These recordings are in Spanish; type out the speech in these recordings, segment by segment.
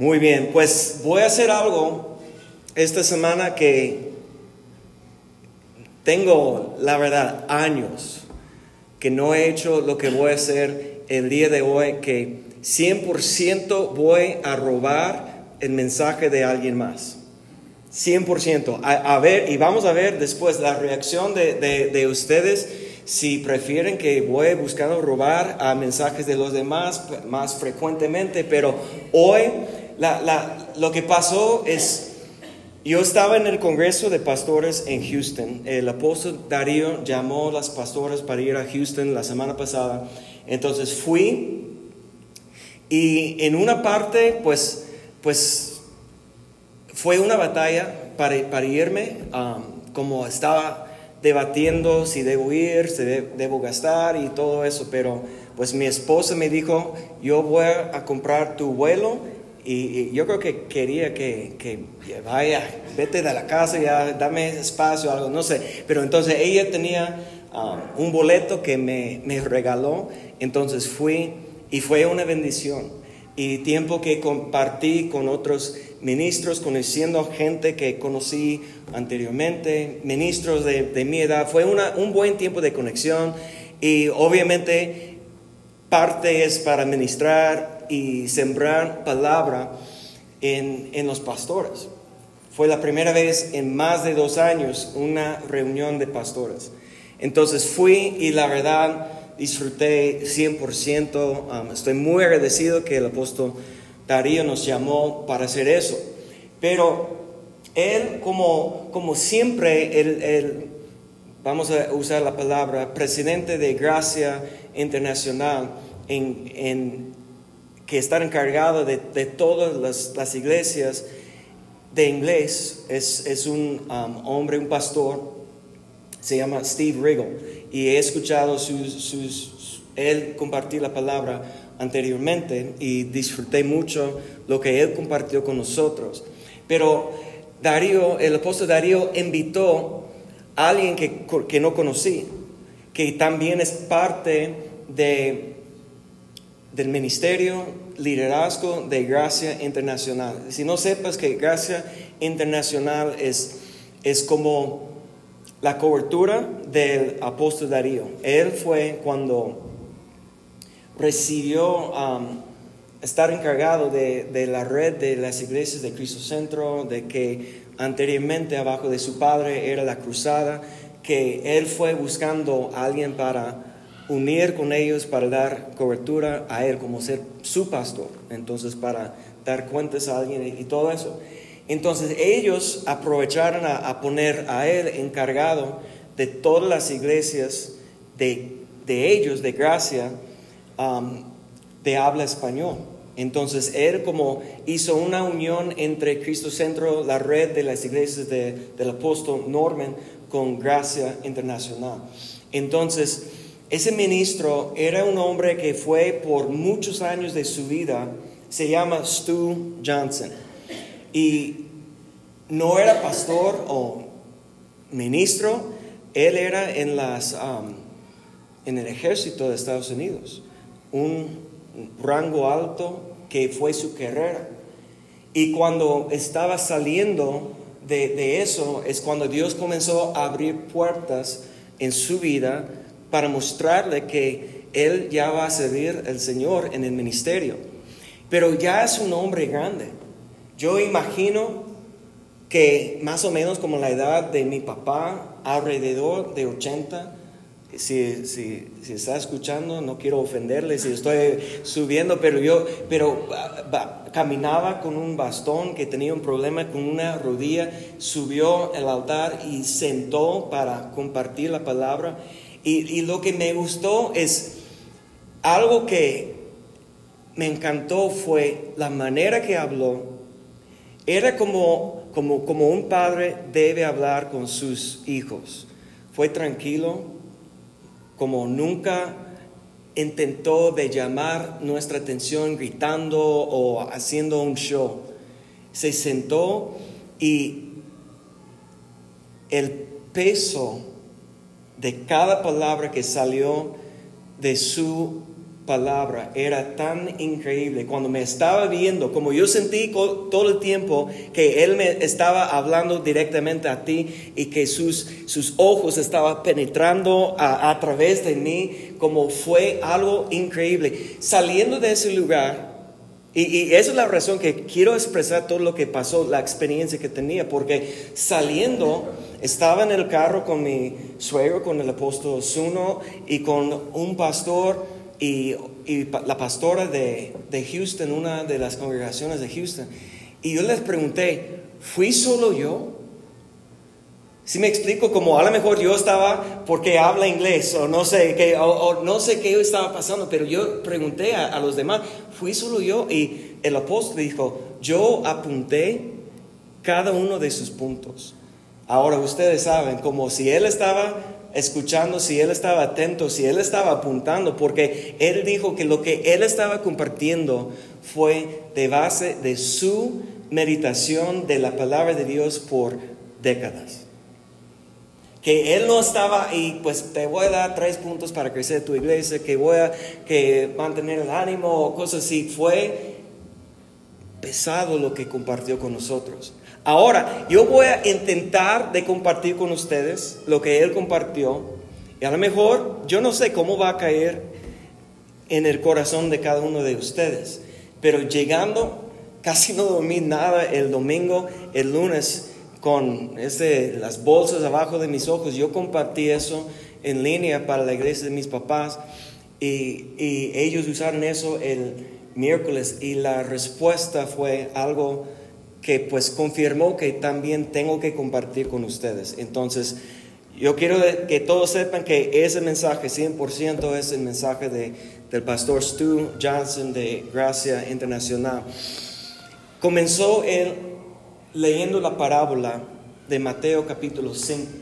Muy bien, pues voy a hacer algo esta semana que tengo, la verdad, años que no he hecho lo que voy a hacer el día de hoy, que 100% voy a robar el mensaje de alguien más. 100%. A, a, ver, y vamos a ver después la reacción de, de, de ustedes si prefieren que voy buscando robar a mensajes de los demás más frecuentemente, pero hoy la, la, lo que pasó es, yo estaba en el Congreso de Pastores en Houston, el apóstol Darío llamó a las pastoras para ir a Houston la semana pasada, entonces fui y en una parte pues, pues fue una batalla para, irme, um, como estaba debatiendo si debo ir, si debo gastar y todo eso, pero pues mi esposa me dijo, yo voy a comprar tu vuelo y, y yo creo que quería que, que, vaya, vete de la casa, ya dame espacio, algo, no sé, pero entonces ella tenía uh, un boleto que me, me regaló, entonces fui y fue una bendición. Y tiempo que compartí con otros ministros, conociendo gente que conocí anteriormente, ministros de, de mi edad. Fue una, un buen tiempo de conexión. Y obviamente parte es para ministrar y sembrar palabra en, en los pastores. Fue la primera vez en más de dos años una reunión de pastores. Entonces fui y la verdad disfruté 100%. Um, estoy muy agradecido que el apóstol Darío nos llamó para hacer eso. Pero él, como, como siempre, él, él, vamos a usar la palabra, presidente de Gracia Internacional, en, en, que está encargado de, todas las, iglesias de inglés, es, es un um, hombre, un pastor, se llama Steve Riggle y he escuchado sus, él compartir la palabra anteriormente y disfruté mucho lo que él compartió con nosotros. Pero Darío, el apóstol Darío invitó a alguien que, que no conocí, que también es parte de, del ministerio, liderazgo de Gracia Internacional. Si no sepas que Gracia Internacional es, es como la cobertura del apóstol Darío. Él fue cuando recibió um, estar encargado de, de, la red de las iglesias de Cristo Centro, de que anteriormente abajo de su padre era la cruzada, que él fue buscando a alguien para unir con ellos, para dar cobertura a él como ser su pastor, entonces para dar cuentas a alguien y, todo eso. Entonces ellos aprovecharon a, a, poner a él encargado de todas las iglesias de, de ellos, de gracia, um, de habla español. Entonces él como hizo una unión entre Cristo Centro, la red de las iglesias de, del apóstol Norman, con Gracia Internacional. Entonces, ese ministro era un hombre que fue por muchos años de su vida, se llama Stu Johnson. Y no era pastor o ministro, él era en, las, um, en el ejército de Estados Unidos, un rango alto que fue su carrera. Y cuando estaba saliendo de, de eso es cuando Dios comenzó a abrir puertas en su vida para mostrarle que él ya va a servir al Señor en el ministerio. Pero ya es un hombre grande. Yo imagino que más o menos como la edad de mi papá, alrededor de 80, si, si, si, está escuchando, no quiero ofenderle si estoy subiendo, pero yo, pero va, caminaba con un bastón que tenía un problema con una rodilla, subió al altar y sentó para compartir la palabra. Y, lo que me gustó es algo que me encantó fue la manera que habló. Era como, como, como un padre debe hablar con sus hijos. Fue tranquilo, como nunca intentó de llamar nuestra atención gritando o haciendo un show. Se sentó y el peso de cada palabra que salió de su palabra era tan increíble. Cuando me estaba viendo, como yo sentí todo el tiempo que Él me estaba hablando directamente a ti y que sus, sus ojos estaban penetrando a, a través de mí, como fue algo increíble. Saliendo de ese lugar, y, y, esa es la razón que quiero expresar todo lo que pasó, la experiencia que tenía, porque saliendo estaba en el carro con mi suegro, con el apóstol Zuno y con un pastor y, la pastora de, Houston, una de las congregaciones de Houston, y yo les pregunté, ¿fui solo yo? Si me explico, como a lo mejor yo estaba porque habla inglés o no sé qué, o, no sé qué estaba pasando, pero yo pregunté a, los demás, ¿fui solo yo? Y el apóstol dijo, yo apunté cada uno de sus puntos. Ahora ustedes saben, como si él estaba escuchando, si él estaba atento, si él estaba apuntando, porque él dijo que lo que él estaba compartiendo fue de base de su meditación de la palabra de Dios por décadas. Que él no estaba y pues te voy a dar tres puntos para crecer tu iglesia, que voy a que mantener el ánimo o cosas así. Fue pesado lo que compartió con nosotros. Ahora, yo voy a intentar de compartir con ustedes lo que él compartió. Y a lo mejor yo no sé cómo va a caer en el corazón de cada uno de ustedes. Pero llegando, casi no dormí nada el domingo, el lunes, con ese, las bolsas abajo de mis ojos. Yo compartí eso en línea para la iglesia de mis papás. Y, y ellos usaron eso el miércoles. Y la respuesta fue algo que pues confirmó que también tengo que compartir con ustedes. Entonces, yo quiero que todos sepan que ese mensaje 100% es el mensaje de, del pastor Stu Johnson de Gracia Internacional. Comenzó él leyendo la parábola de Mateo capítulo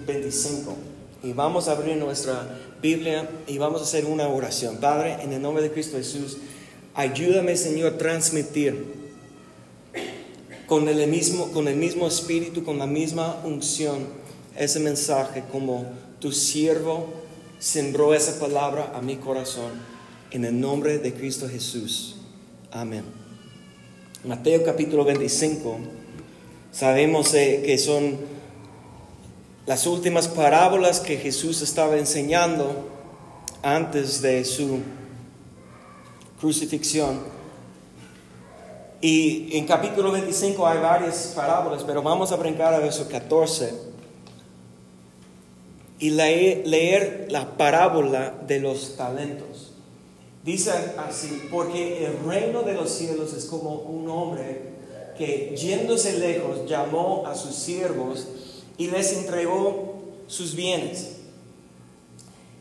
25. Y vamos a abrir nuestra Biblia y vamos a hacer una oración. Padre, en el nombre de Cristo Jesús, ayúdame Señor a transmitir con el mismo, con el mismo espíritu, con la misma unción, ese mensaje como tu siervo sembró esa palabra a mi corazón. En el nombre de Cristo Jesús. Amén. Mateo capítulo 25. Sabemos eh, que son las últimas parábolas que Jesús estaba enseñando antes de su crucifixión. Y en capítulo 25 hay varias parábolas, pero vamos a brincar a verso 14 y leer, la parábola de los talentos. Dice así, porque el reino de los cielos es como un hombre que yéndose lejos llamó a sus siervos y les entregó sus bienes.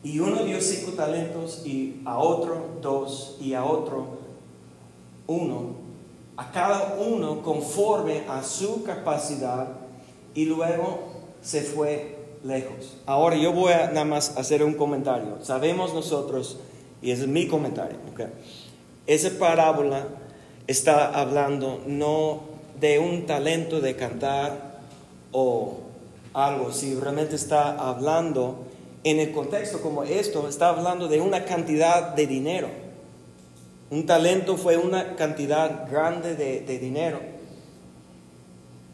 Y uno dio cinco talentos y a otro dos y a otro uno a cada uno conforme a su capacidad y luego se fue lejos. Ahora yo voy a nada más hacer un comentario. Sabemos nosotros, y es mi comentario, esa parábola está hablando no de un talento de cantar o algo, si realmente está hablando en el contexto como esto, está hablando de una cantidad de dinero un talento fue una cantidad grande de, dinero.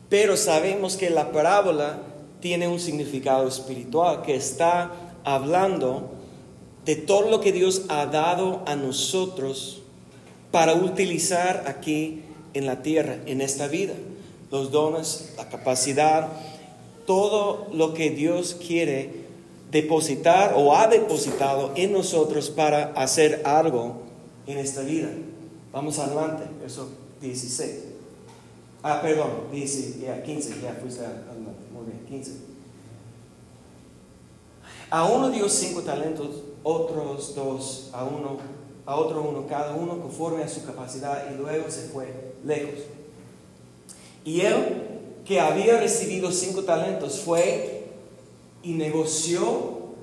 Pero sabemos que la parábola tiene un significado espiritual que está hablando de todo lo que Dios ha dado a nosotros para utilizar aquí en la tierra, en esta vida. Los dones, la capacidad, todo lo que Dios quiere depositar o ha depositado en nosotros para hacer algo en esta vida. Vamos adelante, verso 16. Ah, perdón, 15, ya, 15, ya fuiste. Muy bien, 15. A uno dio cinco talentos, otros dos, a uno, a otro uno, cada uno conforme a su capacidad, y luego se fue lejos. Y él, que había recibido cinco talentos, fue y negoció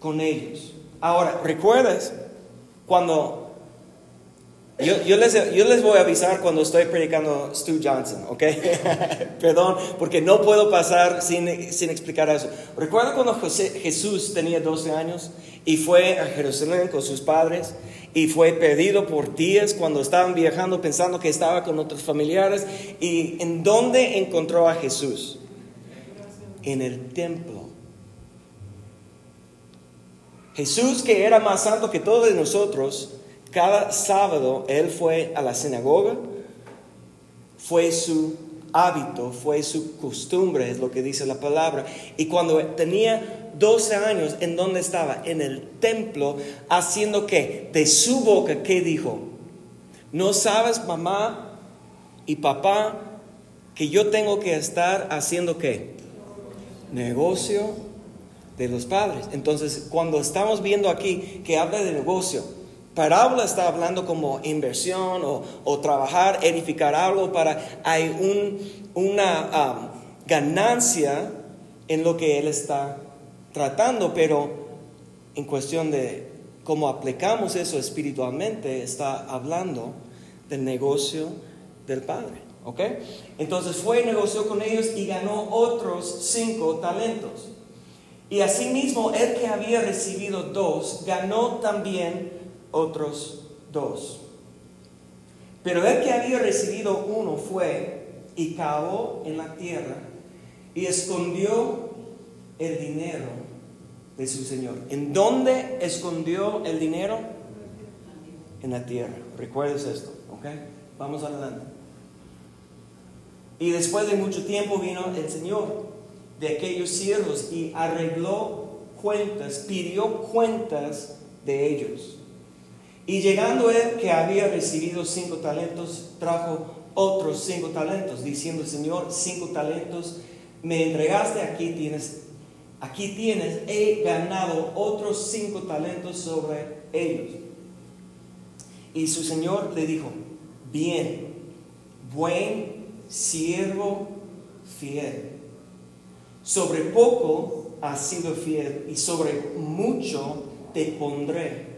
con ellos. Ahora, ¿recuerdas cuando yo, les, voy a avisar cuando estoy predicando Stu Johnson, ¿ok? Perdón, porque no puedo pasar sin, sin explicar eso. Recuerdo cuando José, Jesús tenía 12 años y fue a Jerusalén con sus padres y fue perdido por días cuando estaban viajando pensando que estaba con otros familiares. ¿Y en dónde encontró a Jesús? En el templo. Jesús, que era más santo que todos nosotros, cada sábado él fue a la sinagoga, fue su hábito, fue su costumbre, es lo que dice la palabra. Y cuando tenía 12 años, ¿en dónde estaba? En el templo, haciendo qué? De su boca, ¿qué dijo? ¿No sabes, mamá y papá, que yo tengo que estar haciendo qué? Negocio de los padres. Entonces, cuando estamos viendo aquí que habla de negocio, parábola está hablando como inversión o, trabajar, edificar algo para, hay un, una ganancia en lo que él está tratando, pero en cuestión de cómo aplicamos eso espiritualmente, está hablando del negocio del Padre. ¿Ok? Entonces fue y negoció con ellos y ganó otros cinco talentos. Y asimismo, el que había recibido dos, ganó también otros dos. Pero el que había recibido uno fue y cavó en la tierra y escondió el dinero de su Señor. ¿En dónde escondió el dinero? En la tierra. Recuerdes esto, ¿ok? Vamos adelante. Y después de mucho tiempo vino el Señor de aquellos siervos y arregló cuentas, pidió cuentas de ellos. Y llegando él que había recibido cinco talentos, trajo otros cinco talentos, diciendo, Señor, cinco talentos me entregaste, aquí tienes, aquí tienes, he ganado otros cinco talentos sobre ellos. Y su Señor le dijo, bien, buen siervo fiel. Sobre poco has sido fiel y sobre mucho te pondré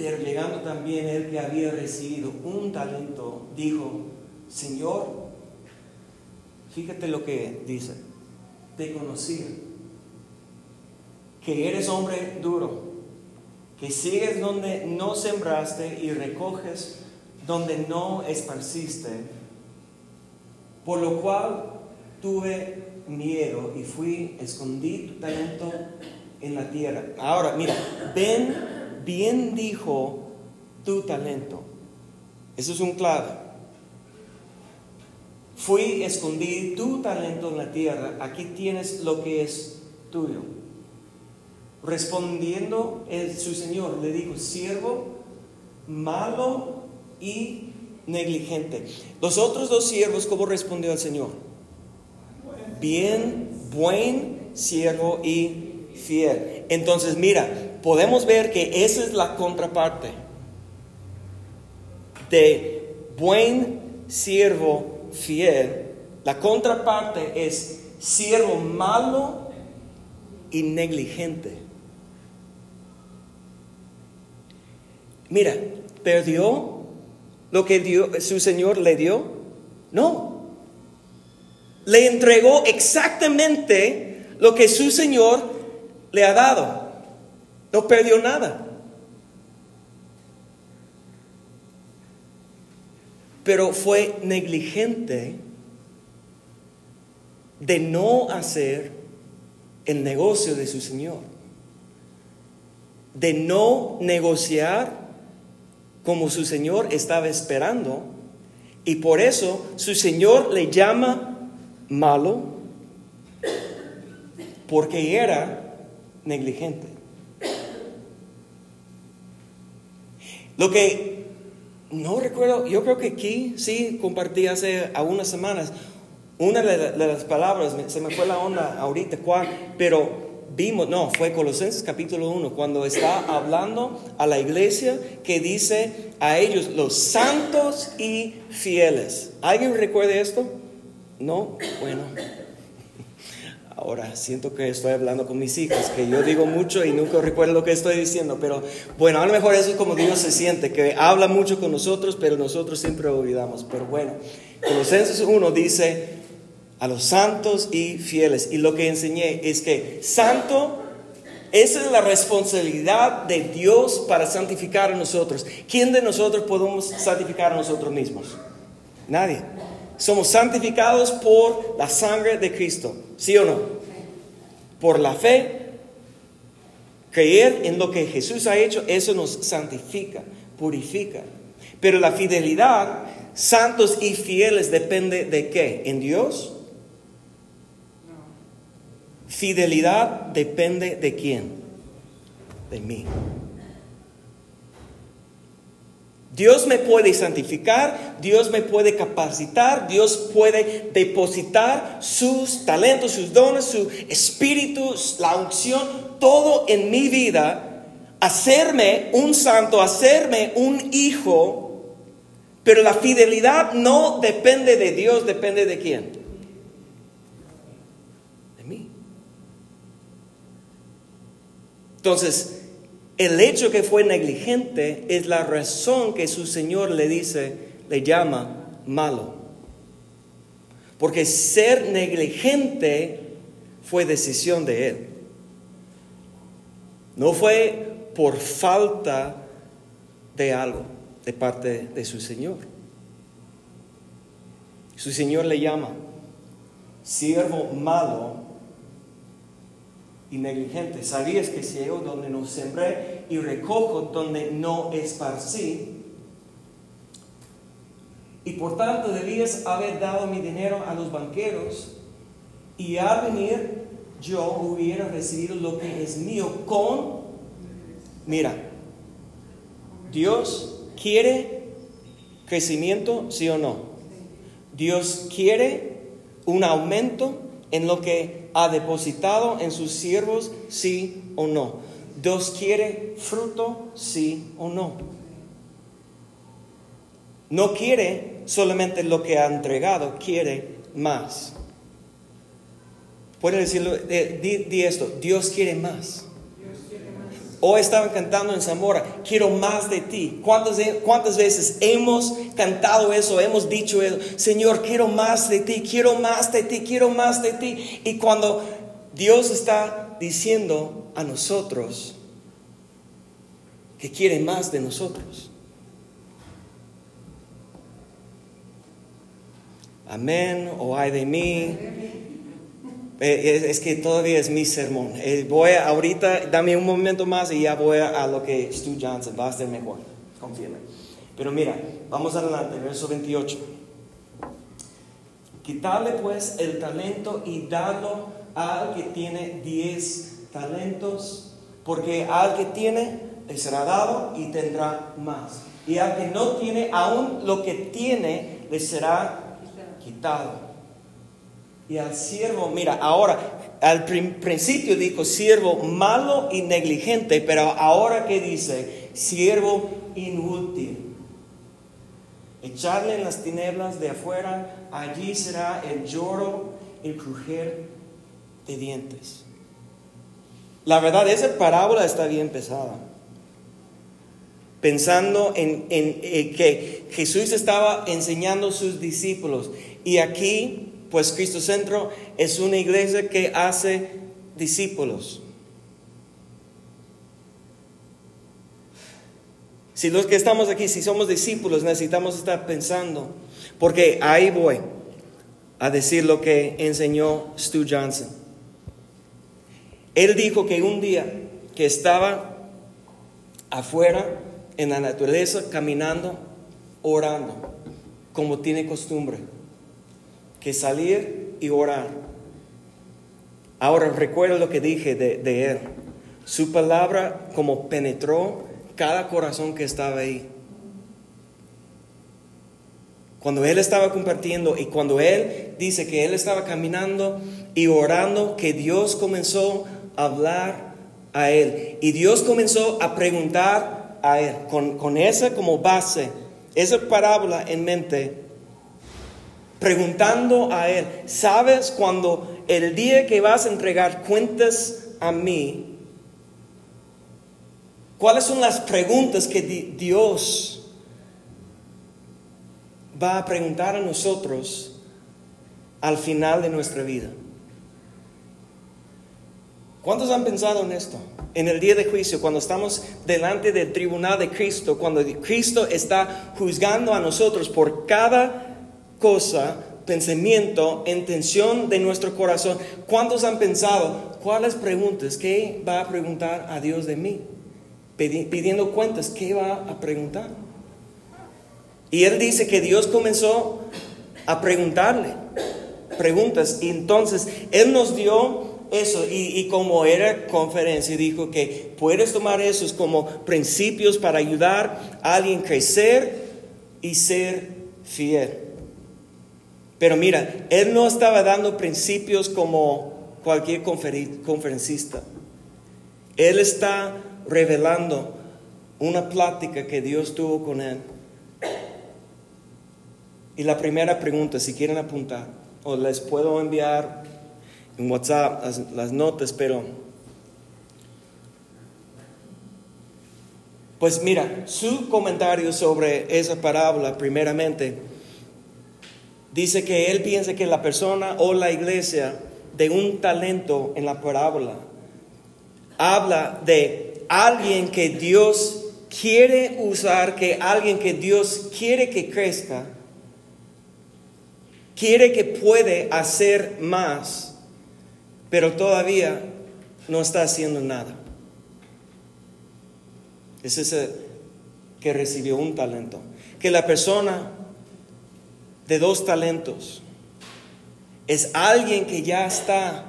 Pero llegando también el que había recibido un talento, dijo, Señor, fíjate lo que dice, te conocí, que eres hombre duro, que sigues donde no sembraste y recoges donde no esparciste, por lo cual tuve miedo y fui, escondí tu talento en la tierra. Ahora, mira, ven bien dijo tu talento. Eso es un clave. Fui, escondí tu talento en la tierra, aquí tienes lo que es tuyo. Respondiendo el, su señor le dijo, siervo malo y negligente. Los otros dos siervos, ¿cómo respondió el Señor? Bien, buen siervo y fiel. Entonces, mira, podemos ver que esa es la contraparte de buen siervo fiel. La contraparte es siervo malo y negligente. Mira, ¿perdió lo que su Señor le dio? No. Le entregó exactamente lo que su Señor le ha dado. No perdió nada. Pero fue negligente de no hacer el negocio de su Señor. De no negociar como su Señor estaba esperando. Y por eso su Señor le llama malo porque era negligente. Lo que no recuerdo, yo creo que aquí sí compartí hace algunas semanas una de, las palabras, se me fue la onda ahorita, cuál, pero vimos, no, fue Colosenses capítulo 1, cuando está hablando a la iglesia que dice a ellos los santos y fieles. ¿Alguien recuerde esto? No, bueno. Ahora siento que estoy hablando con mis hijas, que yo digo mucho y nunca recuerdo lo que estoy diciendo, pero bueno, a lo mejor eso es como Dios se siente, que habla mucho con nosotros, pero nosotros siempre olvidamos. Pero bueno, Colosenses 1 dice, a los santos y fieles. Y lo que enseñé es que santo, esa es la responsabilidad de Dios para santificar a nosotros. ¿Quién de nosotros podemos santificar a nosotros mismos? Nadie. Somos santificados por la sangre de Cristo, ¿sí o no? Por la fe, creer en lo que Jesús ha hecho, eso nos santifica, purifica. Pero la fidelidad, santos y fieles, depende de qué? ¿En Dios? Fidelidad depende de quién? De mí. Dios me puede santificar, Dios me puede capacitar, Dios puede depositar sus talentos, sus dones, su espíritu, la unción, todo en mi vida, hacerme un santo, hacerme un hijo, pero la fidelidad no depende de Dios, depende de quién? Entonces, el hecho que fue negligente es la razón que su Señor le dice, le llama malo. Porque ser negligente fue decisión de Él. No fue por falta de algo de parte de su Señor. Su Señor le llama siervo malo y negligente. ¿Sabías que ciego donde no sembré y recojo donde no esparcí? Y por tanto debías haber dado mi dinero a los banqueros y al venir yo hubiera recibido lo que es mío con... Mira, Dios quiere crecimiento, sí o no. Dios quiere un aumento en lo que ha depositado en sus siervos, sí o no. Dios quiere fruto, sí o no. No quiere solamente lo que ha entregado, quiere más. Puede decirlo, eh, di, esto, Dios quiere más. Hoy estaban cantando en Zamora, quiero más de ti. ¿Cuántas, ¿Cuántas veces hemos cantado eso, hemos dicho eso? Señor, quiero más de ti, quiero más de ti, quiero más de ti. Y cuando Dios está diciendo a nosotros que quiere más de nosotros. Amén o ay de mí. Eh, es, que todavía es mi sermón. Eh, voy a, ahorita, dame un momento más y ya voy a, lo que Stu Johnson va a ser mejor. Confíame. Pero mira, vamos adelante, verso 28. Quitarle pues el talento y darlo al que tiene 10 talentos, porque al que tiene le será dado y tendrá más. Y al que no tiene, aún lo que tiene le será quitado y al siervo, mira, ahora, al principio dijo siervo malo y negligente, pero ahora que dice siervo inútil. Echarle en las tinieblas de afuera, allí será el lloro, el crujir de dientes. La verdad, esa parábola está bien pesada. Pensando en, en que Jesús estaba enseñando a sus discípulos y aquí pues Cristo Centro es una iglesia que hace discípulos. Si los que estamos aquí, si somos discípulos, necesitamos estar pensando, porque ahí voy a decir lo que enseñó Stu Johnson. Él dijo que un día que estaba afuera en la naturaleza, caminando, orando, como tiene costumbre que salir y orar. Ahora recuerdo lo que dije de, él. Su palabra como penetró cada corazón que estaba ahí. Cuando él estaba compartiendo y cuando él dice que él estaba caminando y orando, que Dios comenzó a hablar a él. Y Dios comenzó a preguntar a él, con, con esa como base, esa parábola en mente, preguntando a él, ¿sabes cuando el día que vas a entregar cuentas a mí, cuáles son las preguntas que Dios va a preguntar a nosotros al final de nuestra vida? ¿Cuántos han pensado en esto? En el día de juicio, cuando estamos delante del tribunal de Cristo, cuando Cristo está juzgando a nosotros por cada cosa, pensamiento, intención de nuestro corazón. ¿Cuántos han pensado cuáles preguntas? ¿Qué va a preguntar a Dios de mí? Pidiendo cuentas, ¿qué va a preguntar? Y él dice que Dios comenzó a preguntarle preguntas. Y entonces Él nos dio eso y, como era conferencia dijo que puedes tomar esos como principios para ayudar a alguien crecer y ser fiel. Pero mira, él no estaba dando principios como cualquier conferencista. Él está revelando una plática que Dios tuvo con él. Y la primera pregunta, si quieren apuntar, o les puedo enviar en WhatsApp las, notas, pero pues mira, su comentario sobre esa parábola, primeramente, dice que él piensa que la persona o la iglesia de un talento en la parábola habla de alguien que Dios quiere usar, que alguien que Dios quiere que crezca, quiere que puede hacer más pero todavía no está haciendo nada. Es ese que recibió un talento. Que la persona de dos talentos es alguien que ya está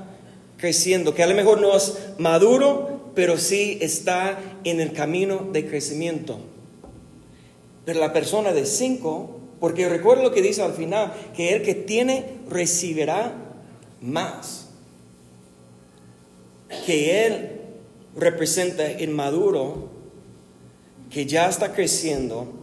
creciendo, que a lo mejor no es maduro, pero sí está en el camino de crecimiento. Pero la persona de cinco, porque recuerdo lo que dice al final, que el que tiene recibirá más que Él representa el maduro, que ya está creciendo,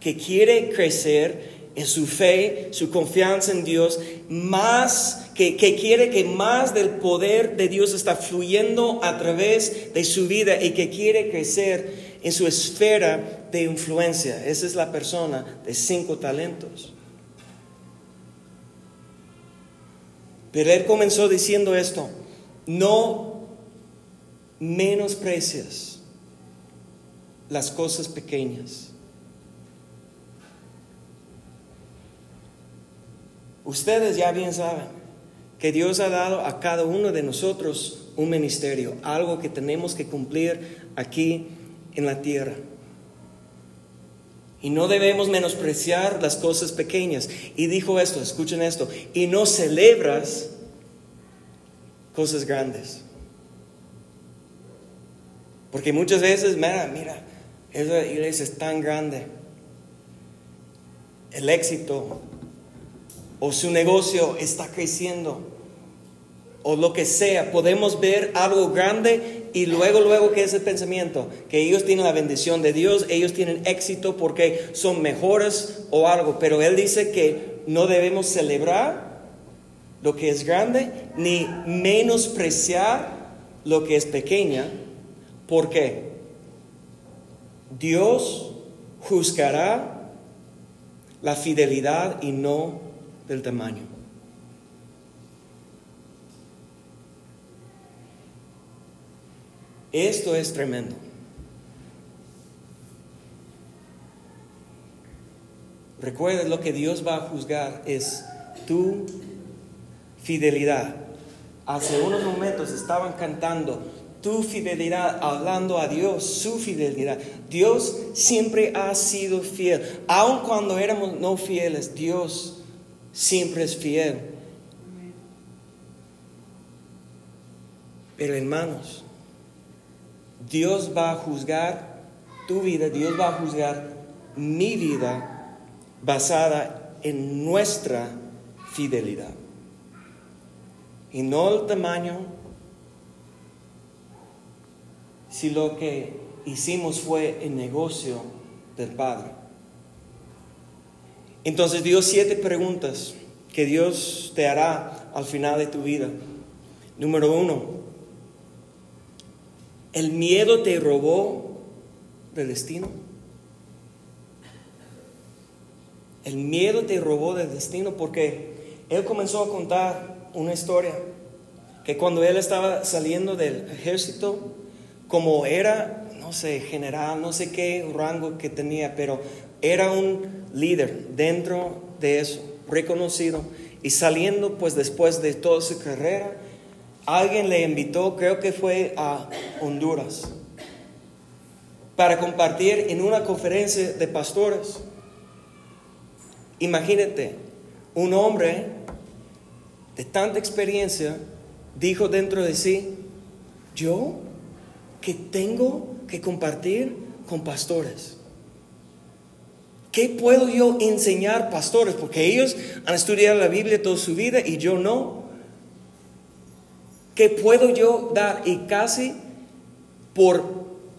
que quiere crecer en su fe, su confianza en Dios, más que, que, quiere que más del poder de Dios está fluyendo a través de su vida y que quiere crecer en su esfera de influencia. Esa es la persona de cinco talentos. Pero él comenzó diciendo esto, no menosprecias las cosas pequeñas. Ustedes ya bien saben que Dios ha dado a cada uno de nosotros un ministerio, algo que tenemos que cumplir aquí en la tierra. Y no debemos menospreciar las cosas pequeñas. Y dijo esto, escuchen esto, y no celebras cosas grandes. Porque muchas veces, mira, mira, esa iglesia es tan grande. El éxito o su negocio está creciendo o lo que sea, podemos ver algo grande y luego, luego, ¿qué es el pensamiento? Que ellos tienen la bendición de Dios, ellos tienen éxito porque son mejores o algo, pero Él dice que no debemos celebrar lo que es grande ni menospreciar lo que es pequeña, ¿Por qué? Dios juzgará la fidelidad y no del tamaño. Esto es tremendo. Recuerda lo que Dios va a juzgar es tu fidelidad. Hace unos momentos estaban cantando tu fidelidad, hablando a Dios, su fidelidad. Dios siempre ha sido fiel. Aun cuando éramos no fieles, Dios siempre es fiel. Pero hermanos, Dios va a juzgar tu vida, Dios va a juzgar mi vida basada en nuestra fidelidad. Y no el tamaño, si lo que hicimos fue el negocio del Padre? Entonces dio siete preguntas que Dios te hará al final de tu vida. Número uno, ¿el miedo te robó del destino? El miedo te robó del destino porque él comenzó a contar una historia que cuando él estaba saliendo del ejército, como era, general, no sé qué rango que tenía, pero era un líder dentro de eso, reconocido, y saliendo pues después de toda su carrera, alguien le invitó, creo que fue a Honduras, para compartir en una conferencia de pastores. Imagínate, un hombre de tanta experiencia dijo dentro de sí, yo que tengo que compartir con pastores. ¿Qué puedo yo enseñar pastores? Porque ellos han estudiado la Biblia toda su vida y yo no. ¿Qué puedo yo dar? Y casi por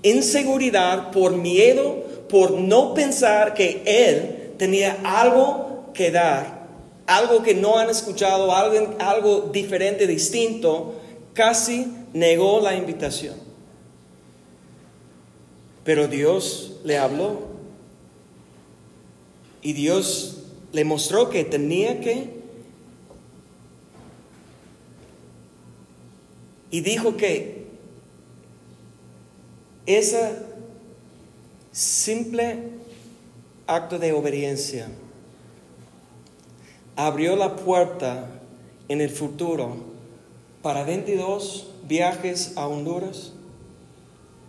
inseguridad, por miedo, por no pensar que Él tenía algo que dar, algo que no han escuchado, algo, algo diferente, distinto, casi negó la invitación. Pero Dios le habló. Y Dios le mostró que tenía que. Y dijo que ese simple acto de obediencia abrió la puerta en el futuro para 22 viajes a Honduras,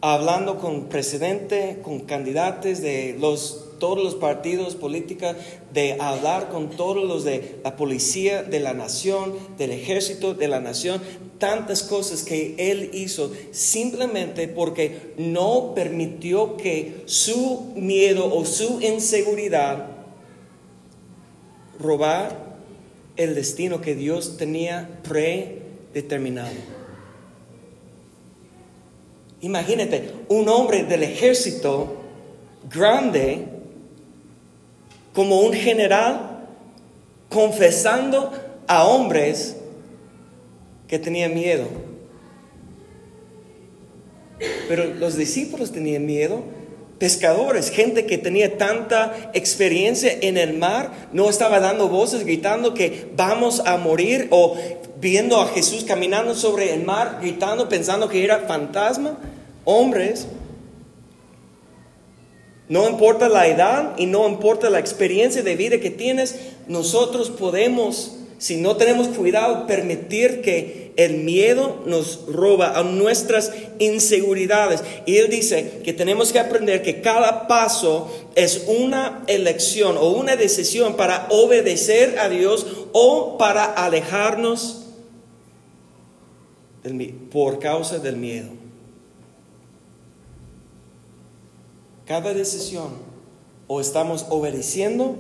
hablando con presidente, con candidatos de los, todos los partidos políticos, de hablar con todos los de la policía de la nación, del ejército de la nación, tantas cosas que él hizo simplemente porque no permitió que su miedo o su inseguridad robar el destino que Dios tenía predeterminado. Imagínate, un hombre del ejército grande, como un general, confesando a hombres que tenían miedo. Pero los discípulos tenían miedo pescadores, gente que tenía tanta experiencia en el mar, no estaba dando voces gritando que vamos a morir o viendo a Jesús caminando sobre el mar, gritando, pensando que era fantasma. Hombres, no importa la edad y no importa la experiencia de vida que tienes, nosotros podemos, si no tenemos cuidado, permitir que el miedo nos roba a nuestras inseguridades. Y él dice que tenemos que aprender que cada paso es una elección o una decisión para obedecer a Dios o para alejarnos por causa del miedo. Cada decisión o estamos obedeciendo,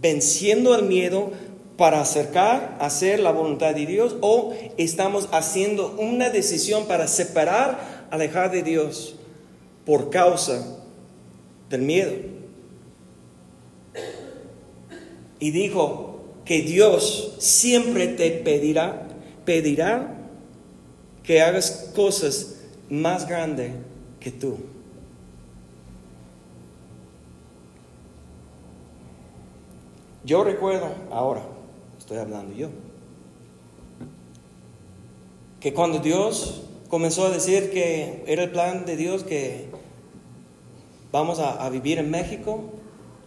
venciendo el miedo para acercar hacer la voluntad de Dios o estamos haciendo una decisión para separar, alejar de Dios por causa del miedo. Y dijo que Dios siempre te pedirá, pedirá que hagas cosas más grandes que tú. Yo recuerdo ahora, estoy hablando yo. Que cuando Dios comenzó a decir que era el plan de Dios que vamos a, vivir en México,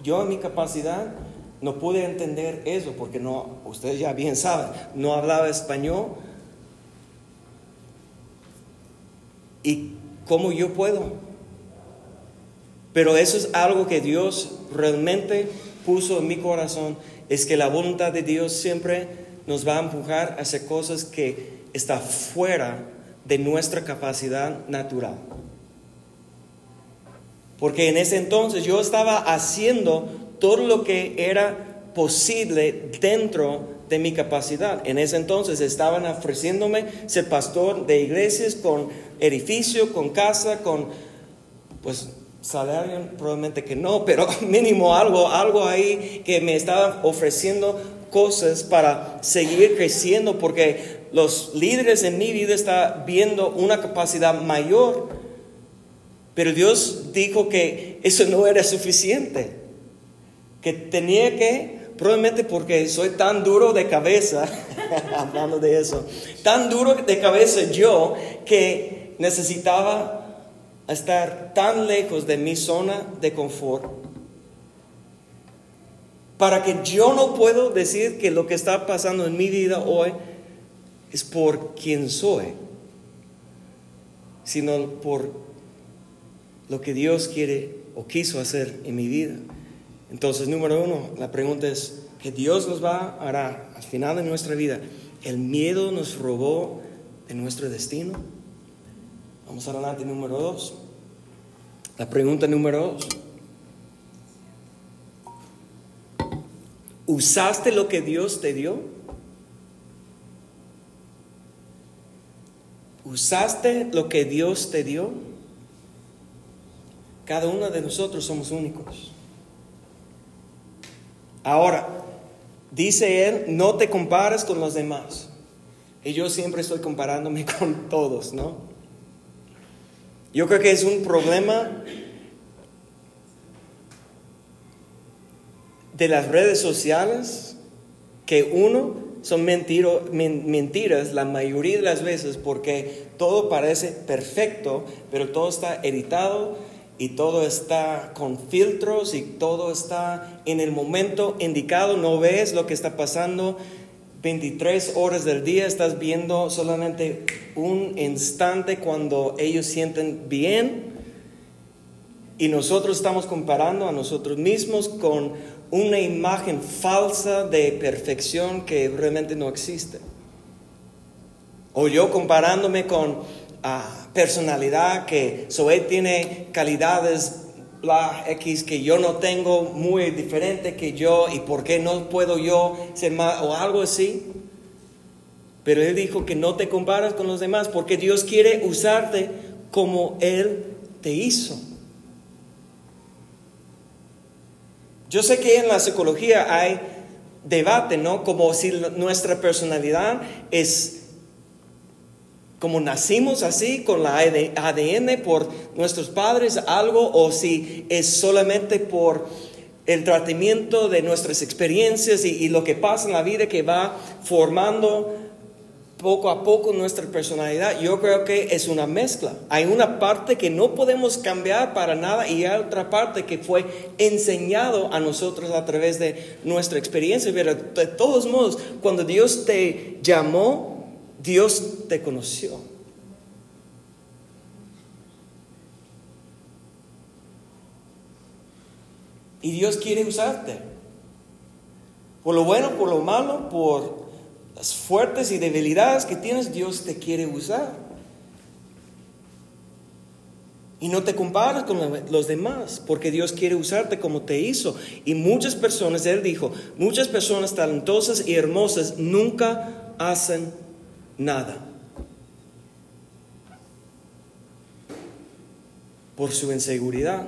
yo en mi capacidad no pude entender eso porque no, ustedes ya bien saben, no hablaba español. ¿Y cómo yo puedo? Pero eso es algo que Dios realmente puso en mi corazón es que la voluntad de Dios siempre nos va a empujar a hacer cosas que están fuera de nuestra capacidad natural. Porque en ese entonces yo estaba haciendo todo lo que era posible dentro de mi capacidad. En ese entonces estaban ofreciéndome ser pastor de iglesias con edificio, con casa, con, pues, salario, probablemente que no, pero mínimo algo, algo ahí que me estaba ofreciendo cosas para seguir creciendo, porque los líderes en mi vida están viendo una capacidad mayor, pero Dios dijo que eso no era suficiente, que tenía que, probablemente porque soy tan duro de cabeza, hablando de eso, tan duro de cabeza yo que necesitaba estar tan lejos de mi zona de confort para que yo no puedo decir que lo que está pasando en mi vida hoy es por quien soy, sino por lo que Dios quiere o quiso hacer en mi vida. Entonces, número uno, la pregunta es, ¿que Dios nos va a hará al final de nuestra vida? ¿El miedo nos robó de nuestro destino? Vamos adelante, número dos. La pregunta número dos. ¿Usaste lo que Dios te dio? ¿Usaste lo que Dios te dio? Cada uno de nosotros somos únicos. Ahora, dice él, no te compares con los demás. Y yo siempre estoy comparándome con todos, ¿no? Yo creo que es un problema de las redes sociales que uno son mentiras la mayoría de las veces porque todo parece perfecto, pero todo está editado y todo está con filtros y todo está en el momento indicado, no ves lo que está pasando 23 horas del día estás viendo solamente un instante cuando ellos sienten bien y nosotros estamos comparando a nosotros mismos con una imagen falsa de perfección que realmente no existe. O yo comparándome con ah, personalidad que Zoe tiene calidades la X que yo no tengo muy diferente que yo y por qué no puedo yo ser más o algo así. Pero Él dijo que no te comparas con los demás porque Dios quiere usarte como Él te hizo. Yo sé que en la psicología hay debate, ¿no? Como si nuestra personalidad es como nacimos así con la ADN por nuestros padres, algo, o si es solamente por el tratamiento de nuestras experiencias y, lo que pasa en la vida que va formando poco a poco nuestra personalidad, yo creo que es una mezcla. Hay una parte que no podemos cambiar para nada y hay otra parte que fue enseñado a nosotros a través de nuestra experiencia. Pero de todos modos, cuando Dios te llamó, Dios te conoció. Y Dios quiere usarte. Por lo bueno, por lo malo, por las fuertes y debilidades que tienes, Dios te quiere usar. Y no te compares con los demás, porque Dios quiere usarte como te hizo. Y muchas personas, Él dijo, muchas personas talentosas y hermosas nunca hacen nada. Por su inseguridad.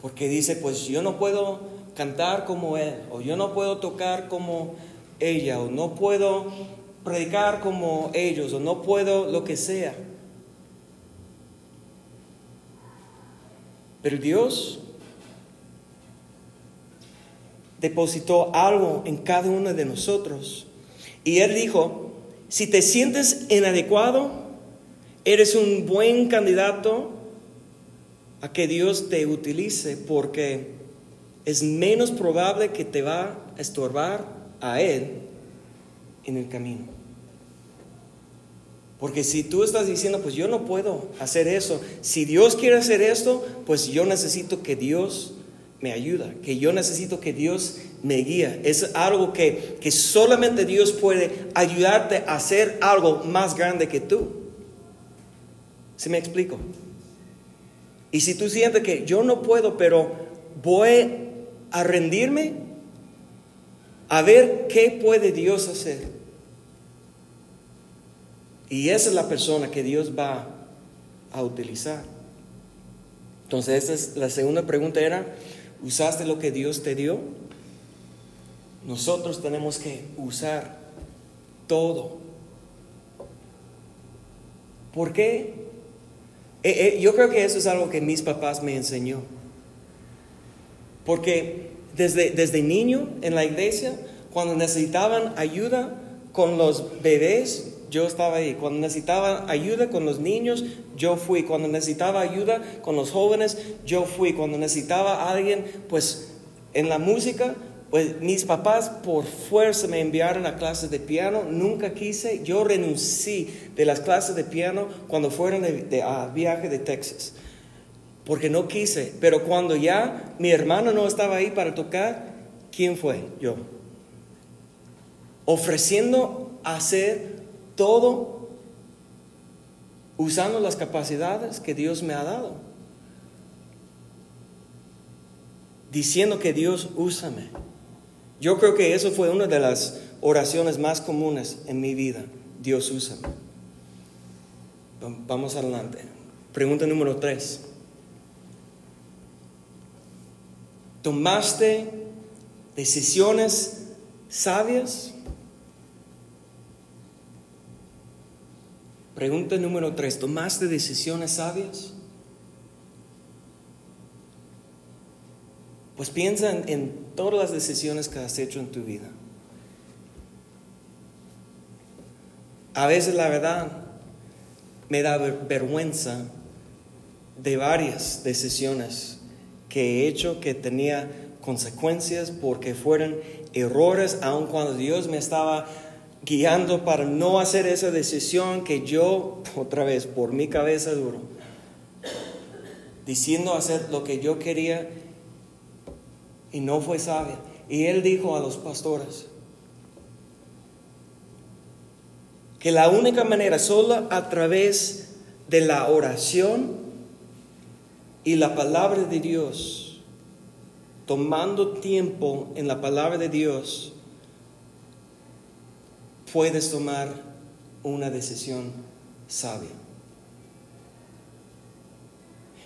Porque dice, pues yo no puedo cantar como él, o yo no puedo tocar como ella, o no puedo predicar como ellos, o no puedo lo que sea. Pero Dios depositó algo en cada uno de nosotros y él dijo, si te sientes inadecuado, eres un buen candidato a que Dios te utilice porque es menos probable que te va a estorbar a Él en el camino. Porque si tú estás diciendo, pues yo no puedo hacer eso, si Dios quiere hacer esto, pues yo necesito que Dios me ayuda, que yo necesito que Dios me guíe. Es algo que, que solamente Dios puede ayudarte a hacer algo más grande que tú. ¿Sí me explico? Y si tú sientes que yo no puedo, pero voy a rendirme a ver qué puede Dios hacer. Y esa es la persona que Dios va a utilizar. Entonces, esa es la segunda pregunta era, ¿usaste lo que Dios te dio? Nosotros tenemos que usar todo. ¿Por qué? Eh, eh, yo creo que eso es algo que mis papás me enseñó. Porque desde, desde niño en la iglesia, cuando necesitaban ayuda con los bebés, yo estaba ahí. Cuando necesitaba ayuda con los niños, yo fui. Cuando necesitaba ayuda con los jóvenes, yo fui. Cuando necesitaba alguien, pues en la música, pues mis papás por fuerza me enviaron a clases de piano. Nunca quise. Yo renuncié de las clases de piano cuando fueron de, a viaje de Texas. Porque no quise. Pero cuando ya mi hermano no estaba ahí para tocar, ¿quién fue? Yo. Ofreciendo hacer todo usando las capacidades que Dios me ha dado. Diciendo que Dios úsame. Yo creo que eso fue una de las oraciones más comunes en mi vida. Dios úsame. Vamos adelante. Pregunta número tres. ¿Tomaste decisiones sabias? Pregunta número tres, ¿tomaste decisiones sabias? Pues piensa en, todas las decisiones que has hecho en tu vida. A veces la verdad me da vergüenza de varias decisiones que he hecho que tenía consecuencias porque fueron errores, aun cuando Dios me estaba guiando para no hacer esa decisión que yo, otra vez, por mi cabeza duro, diciendo hacer lo que yo quería y no fue sabia. Y él dijo a los pastores que la única manera, solo a través de la oración y la palabra de Dios, tomando tiempo en la palabra de Dios, puedes tomar una decisión sabia.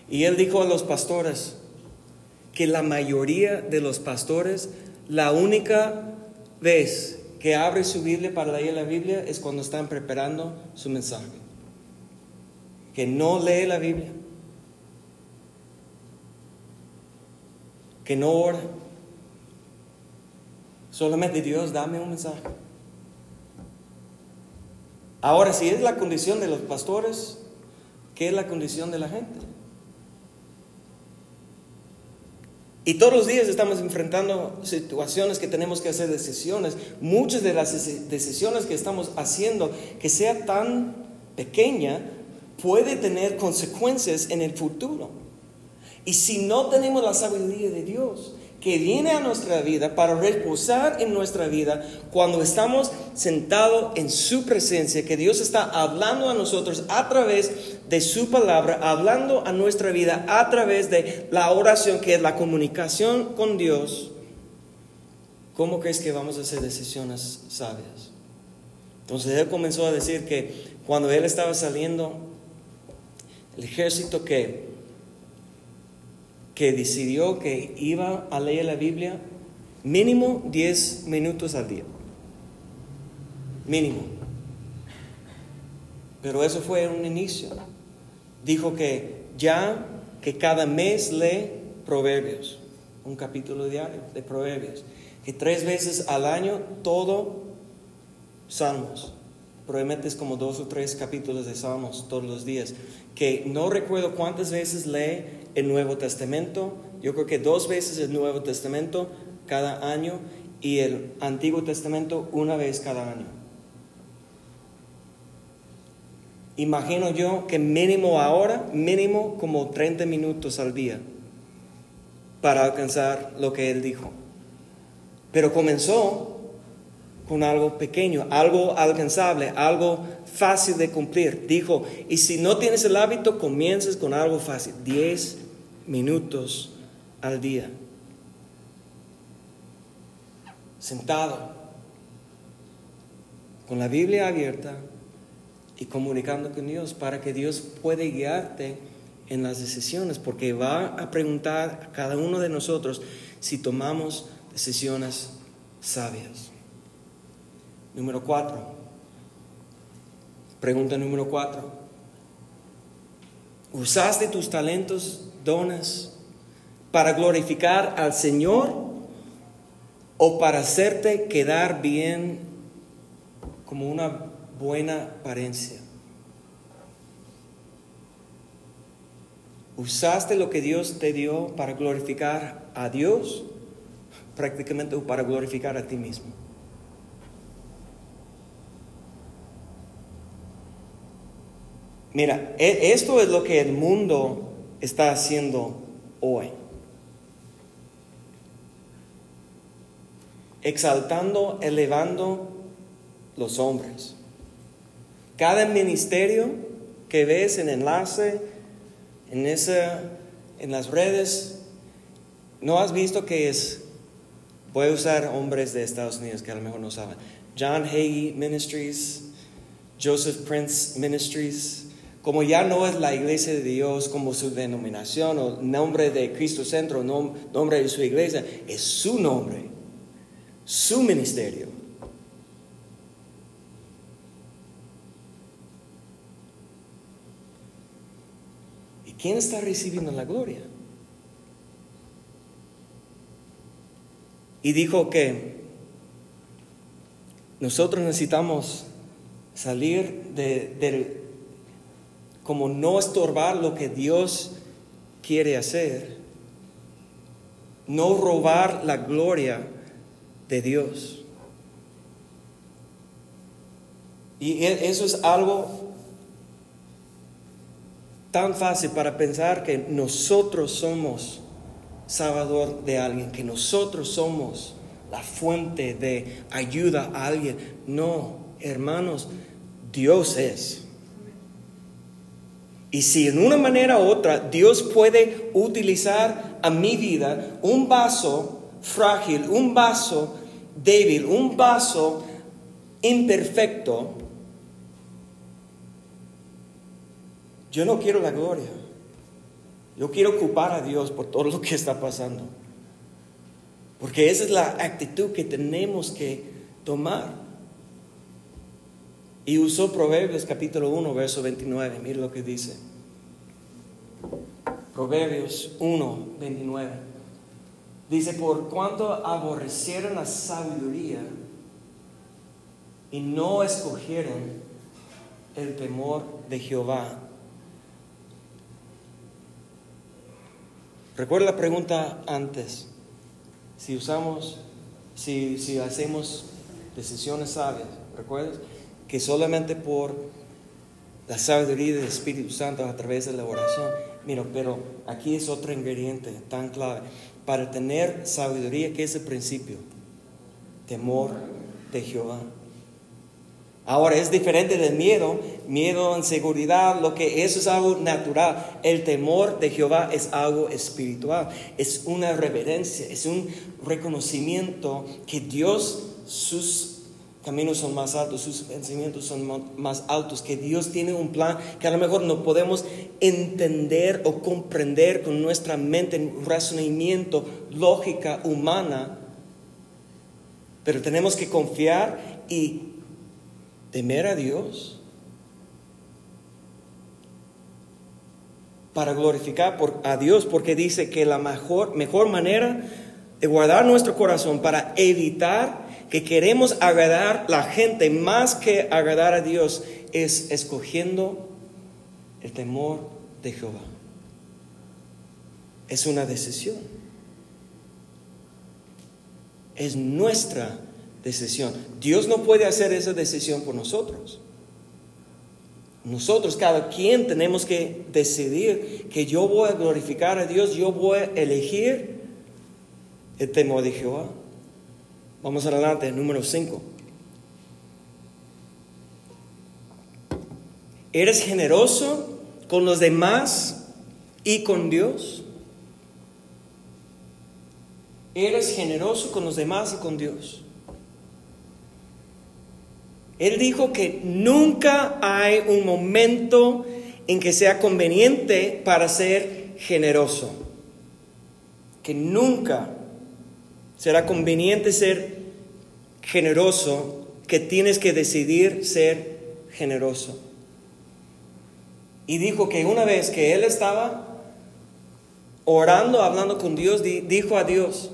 Y él dijo a los pastores que la mayoría de los pastores, la única vez que abre su Biblia para leer la Biblia es cuando están preparando su mensaje. Que no lee la Biblia. Que no ora. Solamente Dios, dame un mensaje. Ahora, si es la condición de los pastores, ¿qué es la condición de la gente? Y todos los días estamos enfrentando situaciones que tenemos que hacer decisiones. Muchas de las decisiones que estamos haciendo, que sea tan pequeña, puede tener consecuencias en el futuro. Y si no tenemos la sabiduría de Dios, que viene a nuestra vida para reposar en nuestra vida cuando estamos sentados en su presencia, que Dios está hablando a nosotros a través de su palabra, hablando a nuestra vida a través de la oración, que es la comunicación con Dios. ¿Cómo crees que vamos a hacer decisiones sabias? Entonces él comenzó a decir que cuando él estaba saliendo, el ejército que que decidió que iba a leer la Biblia mínimo 10 minutos al día. Mínimo. Pero eso fue un inicio. Dijo que ya que cada mes lee Proverbios, un capítulo diario de Proverbios, que tres veces al año todo Salmos. Probablemente es como dos o tres capítulos de Salmos todos los días. Que no recuerdo cuántas veces lee el Nuevo Testamento. Yo creo que dos veces el Nuevo Testamento cada año y el Antiguo Testamento una vez cada año. Imagino yo que mínimo ahora, mínimo como 30 minutos al día para alcanzar lo que él dijo. Pero comenzó con algo pequeño, algo alcanzable, algo fácil de cumplir. Dijo, y si no tienes el hábito, comiences con algo fácil, 10 minutos al día. Sentado, con la Biblia abierta, y comunicando con Dios para que Dios pueda guiarte en las decisiones, porque va a preguntar a cada uno de nosotros si tomamos decisiones sabias. Número cuatro. Pregunta número cuatro. ¿Usaste tus talentos, dones, para glorificar al Señor o para hacerte quedar bien como una buena apariencia? ¿Usaste lo que Dios te dio para glorificar a Dios? Prácticamente para glorificar a ti mismo. Mira, e, esto es lo que el mundo está haciendo hoy. Exaltando, elevando los hombres. Cada ministerio que ves en enlace, en, esa, en las redes, ¿no has visto que es? Voy a usar hombres de Estados Unidos que a lo mejor no saben. John Hagee Ministries, Joseph Prince Ministries, como ya no es la iglesia de Dios como su denominación o nombre de Cristo Centro, nombre de su iglesia, es su nombre, su ministerio. ¿Y quién está recibiendo la gloria? Y dijo que nosotros necesitamos salir de, del como no estorbar lo que Dios quiere hacer, no robar la gloria de Dios. Y e, eso es algo tan fácil para pensar que nosotros somos salvador de alguien, que nosotros somos la fuente de ayuda a alguien. No, hermanos, Dios es. Y si en una manera u otra Dios puede utilizar a mi vida un vaso frágil, un vaso débil, un vaso imperfecto, yo no quiero la gloria. Yo quiero ocupar a Dios por todo lo que está pasando. Porque esa es la actitud que tenemos que tomar. Y usó Proverbios capítulo 1, verso 29. Mire lo que dice. Proverbios 1, 29. Dice, por cuanto aborrecieron la sabiduría y no escogieron el temor de Jehová. Recuerda la pregunta antes. Si usamos, si, si hacemos decisiones sabias, ¿recuerdas? Que solamente por la sabiduría del Espíritu Santo a través de la oración. Mira, pero aquí es otro ingrediente tan clave. Para tener sabiduría, ¿qué es el principio? Temor de Jehová. Ahora es diferente del miedo, miedo, inseguridad, lo que eso es algo natural. El temor de Jehová es algo espiritual, es una reverencia, es un reconocimiento que Dios, sus caminos son más altos, sus pensamientos son más altos, que Dios tiene un plan que a lo mejor no podemos entender o comprender con nuestra mente, razonamiento, lógica humana, pero tenemos que confiar y temer a Dios para glorificar a Dios, porque dice que la mejor, manera de guardar nuestro corazón para evitar que queremos agradar la gente más que agradar a Dios es escogiendo el temor de Jehová. Es una decisión. Es nuestra decisión. Dios no puede hacer esa decisión por nosotros. Nosotros, cada quien, tenemos que decidir que yo voy a glorificar a Dios, yo voy a elegir el temor de Jehová. Vamos adelante, número 5. ¿Eres generoso con los demás y con Dios? ¿Eres generoso con los demás y con Dios? Él dijo que nunca hay un momento en que sea conveniente para ser generoso. Que nunca será conveniente ser generoso, que tienes que decidir ser generoso. Y dijo que una vez que él estaba orando, hablando con Dios, dijo a Dios,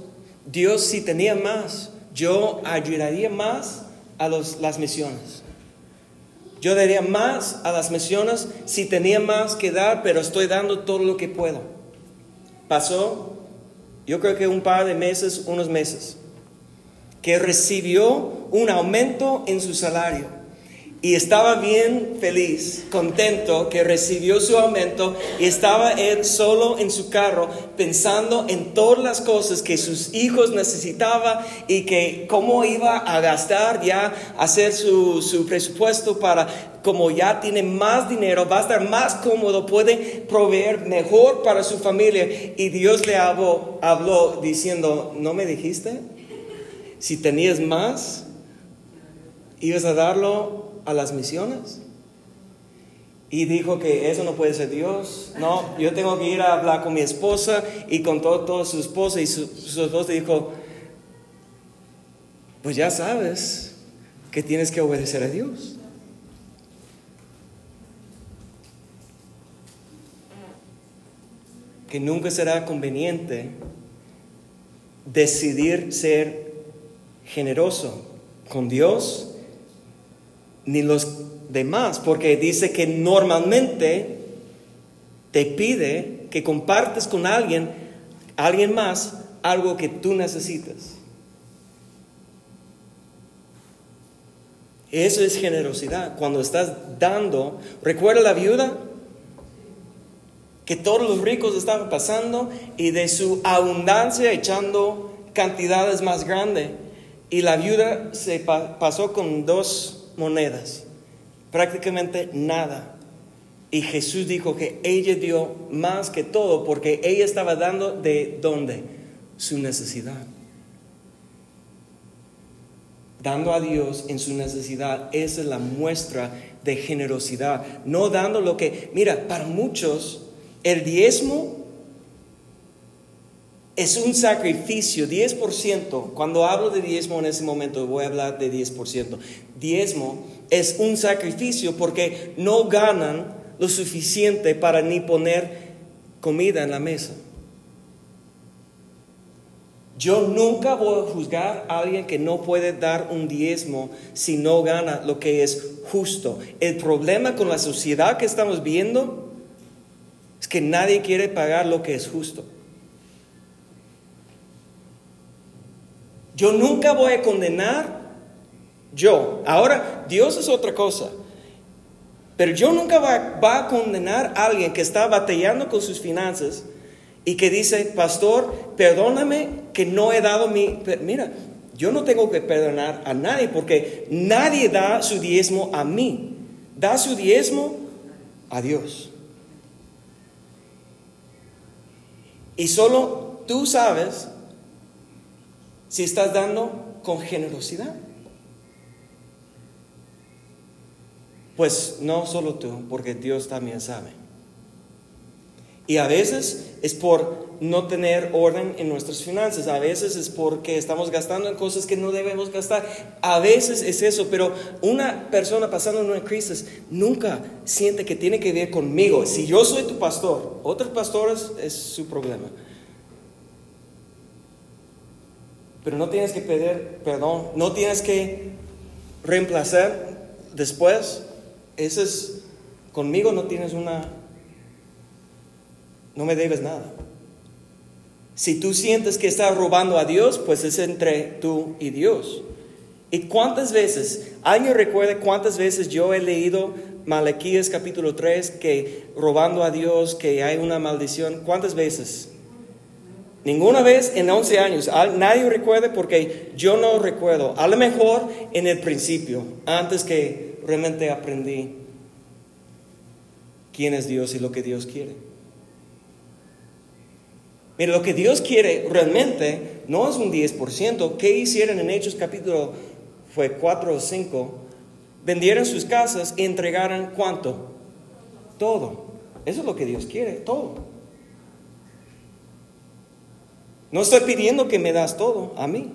Dios si tenía más, yo ayudaría más a las misiones. Yo daría más a las misiones si tenía más que dar, pero estoy dando todo lo que puedo. Pasó, yo creo que un par de meses, unos meses, que recibió un aumento en su salario y estaba bien feliz, contento que recibió su aumento y estaba él solo en su carro pensando en todas las cosas que sus hijos necesitaban y que cómo iba a gastar ya, hacer su, su presupuesto para, como ya tiene más dinero, va a estar más cómodo, puede proveer mejor para su familia. Y Dios le habló, habló diciendo, ¿no me dijiste? Si tenías más, ibas a darlo a las misiones. Y dijo que eso no puede ser Dios. No, yo tengo que ir a hablar con mi esposa y con todo, toda su esposa. Y su, su esposa dijo, pues ya sabes que tienes que obedecer a Dios. Que nunca será conveniente decidir ser generoso con Dios ni los demás, porque dice que normalmente te pide que compartes con alguien, alguien más, algo que tú necesitas. Eso es generosidad. Cuando estás dando, recuerda la viuda que todos los ricos estaban pasando y de su abundancia echando cantidades más grandes. Y la viuda se pasó con dos monedas, prácticamente nada. Y Jesús dijo que ella dio más que todo porque ella estaba dando de dónde? Su necesidad. Dando a Dios en su necesidad, esa es la muestra de generosidad. No dando lo que, mira, para muchos el diezmo es un sacrificio, 10%. Cuando hablo de diezmo en ese momento voy a hablar de 10%. Diezmo es un sacrificio porque no ganan lo suficiente para ni poner comida en la mesa. Yo nunca voy a juzgar a alguien que no puede dar un diezmo si no gana lo que es justo. El problema con la sociedad que estamos viendo es que nadie quiere pagar lo que es justo. Yo nunca voy a condenar yo. Ahora, Dios es otra cosa. Pero yo nunca va, a condenar a alguien que está batallando con sus finanzas y que dice, pastor, perdóname que no he dado mi... Mira, yo no tengo que perdonar a nadie porque nadie da su diezmo a mí. Da su diezmo a Dios. Y solo tú sabes si estás dando con generosidad. Pues no solo tú, porque Dios también sabe. Y a veces es por no tener orden en nuestras finanzas, a veces es porque estamos gastando en cosas que no debemos gastar, a veces es eso, pero una persona pasando una crisis nunca siente que tiene que ver conmigo. Si yo soy tu pastor, otros pastores es su problema. Pero no tienes que pedir perdón, no tienes que reemplazar después. Ese es, conmigo no tienes una, no me debes nada. Si tú sientes que estás robando a Dios, pues es entre tú y Dios. ¿Y cuántas veces, alguien recuerda cuántas veces yo he leído Malaquías capítulo 3 que robando a Dios, que hay una maldición? ¿Cuántas veces? Ninguna vez en 11 años. Nadie recuerde porque yo no recuerdo. A lo mejor en el principio, antes que realmente aprendí quién es Dios y lo que Dios quiere. Mira, lo que Dios quiere realmente no es un 10%. ¿Qué hicieron en Hechos capítulo fue 4 o 5? vendieran sus casas y entregaran cuánto? Todo. Eso es lo que Dios quiere, todo. No estoy pidiendo que me das todo a mí,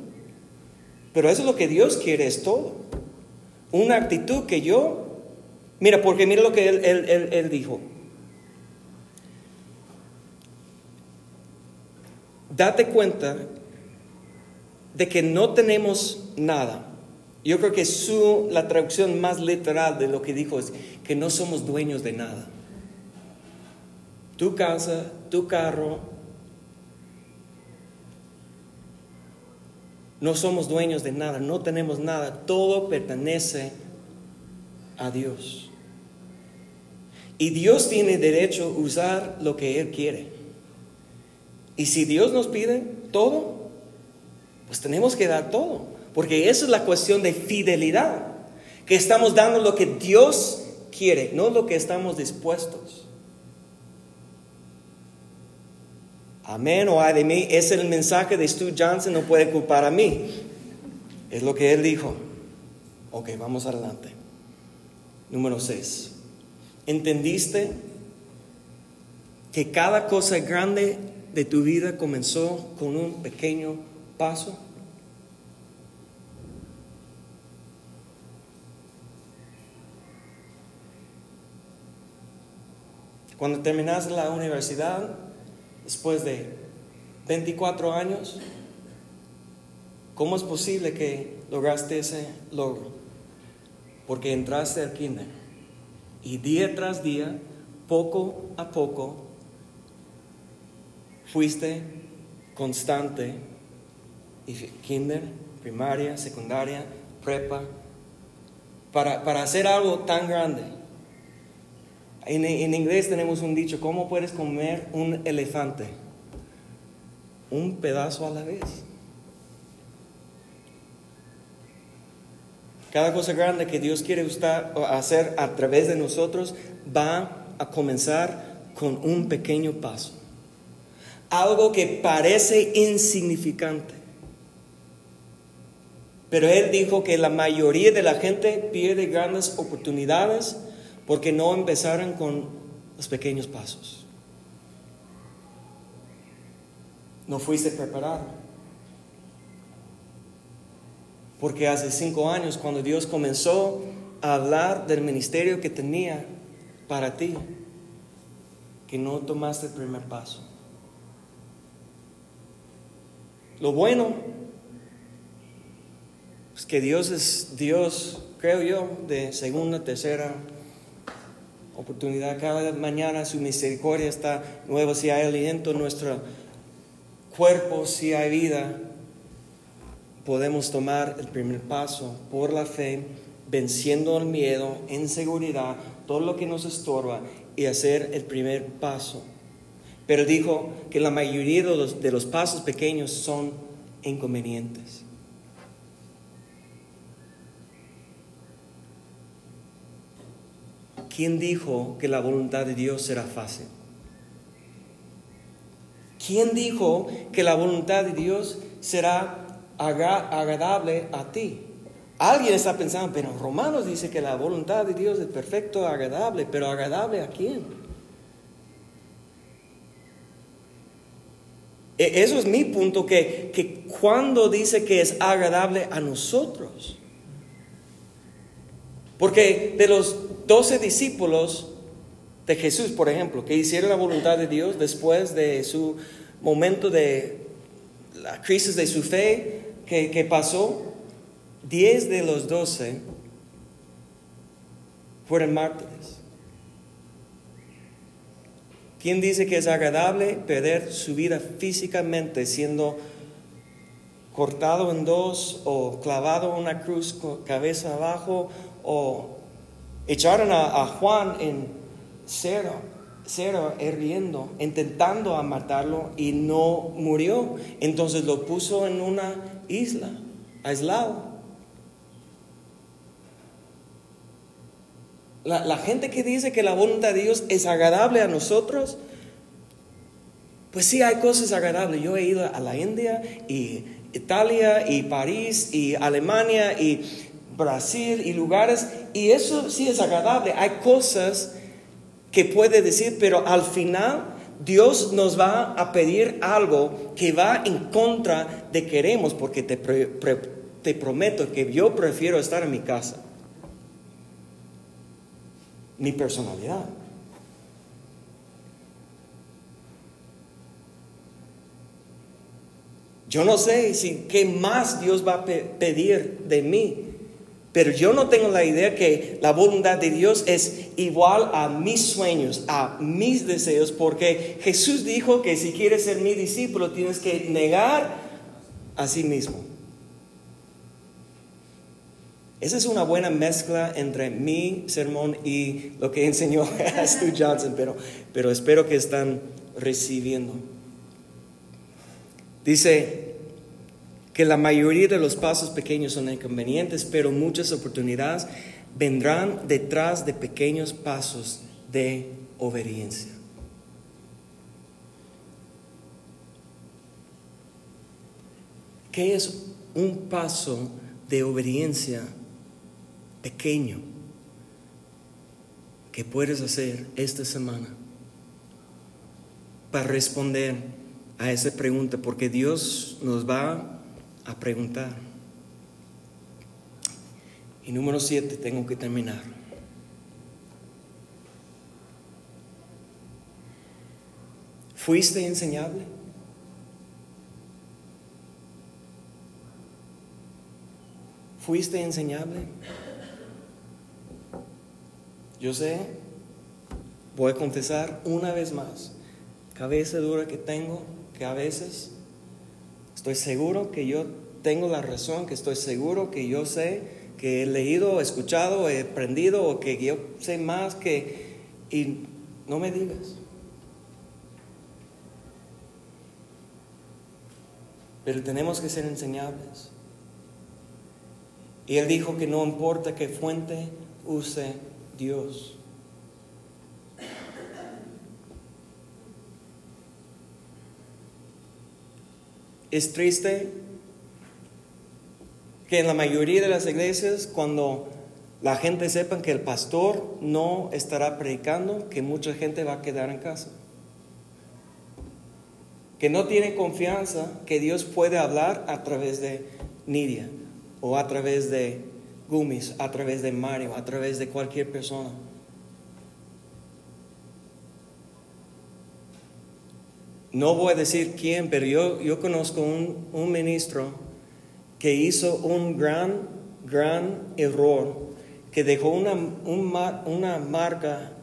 pero eso es lo que Dios quiere, es todo. Una actitud que yo, mira, porque mira lo que él, él, él dijo. Date cuenta de que no tenemos nada. Yo creo que su, la traducción más literal de lo que dijo es que no somos dueños de nada. Tu casa, tu carro, no somos dueños de nada, no tenemos nada, todo pertenece a Dios. Y Dios tiene derecho a usar lo que Él quiere. Y si Dios nos pide todo, pues tenemos que dar todo. Porque esa es la cuestión de fidelidad. Que estamos dando lo que Dios quiere, no lo que estamos dispuestos. Amén o ay de mí. Es el mensaje de Stu Johnson, no puede culpar a mí. Es lo que él dijo. Ok, vamos adelante. Número 6. ¿Entendiste que cada cosa grande de tu vida comenzó con un pequeño paso? Cuando terminaste la universidad, después de 24 años, ¿cómo es posible que lograste ese logro? Porque entraste al kinder y día tras día, poco a poco, fuiste constante y kinder, primaria, secundaria, prepa, para, para hacer algo tan grande. En, inglés tenemos un dicho, ¿cómo puedes comer un elefante? Un pedazo a la vez. Cada cosa grande que Dios quiere hacer a través de nosotros va a comenzar con un pequeño paso. Algo que parece insignificante. Pero Él dijo que la mayoría de la gente pierde grandes oportunidades porque no empezaron con los pequeños pasos. No fuiste preparado. Porque hace cinco años, cuando Dios comenzó a hablar del ministerio que tenía para ti, que no tomaste el primer paso. Lo bueno es que Dios es Dios, creo yo, de segunda, tercera oportunidad. Cada mañana su misericordia está nueva. Si hay aliento en nuestro cuerpo, si hay vida, podemos tomar el primer paso por la fe, venciendo el miedo, inseguridad, todo lo que nos estorba y hacer el primer paso. Pero dijo que la mayoría de los, de los pasos pequeños son inconvenientes. ¿Quién dijo que la voluntad de Dios será fácil? ¿Quién dijo que la voluntad de Dios será agradable a ti? Alguien está pensando, pero Romanos dice que la voluntad de Dios es perfecto, agradable, pero agradable a quién? E, eso es mi punto, que, que cuando dice que es agradable a nosotros. Porque de los doce discípulos de Jesús, por ejemplo, que hicieron la voluntad de Dios después de su momento de la crisis de su fe que, pasó, diez de los doce fueron mártires. ¿Quién dice que es agradable perder su vida físicamente siendo cortado en dos o clavado en una cruz cabeza abajo o echaron a, Juan en cero, cero hirviendo, intentando a matarlo y no murió. Entonces lo puso en una isla, aislado. La, la, gente que dice que la voluntad de Dios es agradable a nosotros, pues sí hay cosas agradables. Yo he ido a la India y Italia y París y Alemania y Brasil y lugares, y eso sí es agradable. Hay cosas que puede decir, pero al final Dios nos va a pedir algo que va en contra de queremos, porque te, te prometo que yo prefiero estar en mi casa. Mi personalidad. Yo no sé si qué más Dios va a pedir de mí, pero yo no tengo la idea que la voluntad de Dios es igual a mis sueños, a mis deseos, porque Jesús dijo que si quieres ser mi discípulo tienes que negar a sí mismo. Esa es una buena mezcla entre mi sermón y lo que enseñó Stu Johnson, pero, pero espero que están recibiendo. Dice que la mayoría de los pasos pequeños son inconvenientes, pero muchas oportunidades vendrán detrás de pequeños pasos de obediencia. ¿Qué es un paso de obediencia pequeño que puedes hacer esta semana para responder a esa pregunta porque Dios nos va a preguntar. Y número siete, tengo que terminar. ¿Fuiste enseñable? ¿Fuiste enseñable? Yo sé, voy a confesar una vez más, cabeza dura que tengo, que a veces estoy seguro que yo tengo la razón, que estoy seguro que yo sé, que he leído, escuchado, he aprendido o que yo sé más que... Y no me digas. Pero tenemos que ser enseñables. Y él dijo que no importa qué fuente use Dios. Es triste que en la mayoría de las iglesias, cuando la gente sepa que el pastor no estará predicando, que mucha gente va a quedar en casa. Que no tiene confianza que Dios puede hablar a través de Nidia, o a través de Gumis, a través de Mario, a través de cualquier persona. No voy a decir quién, pero yo, yo conozco un, un ministro que hizo un gran, gran error, que dejó una, una marca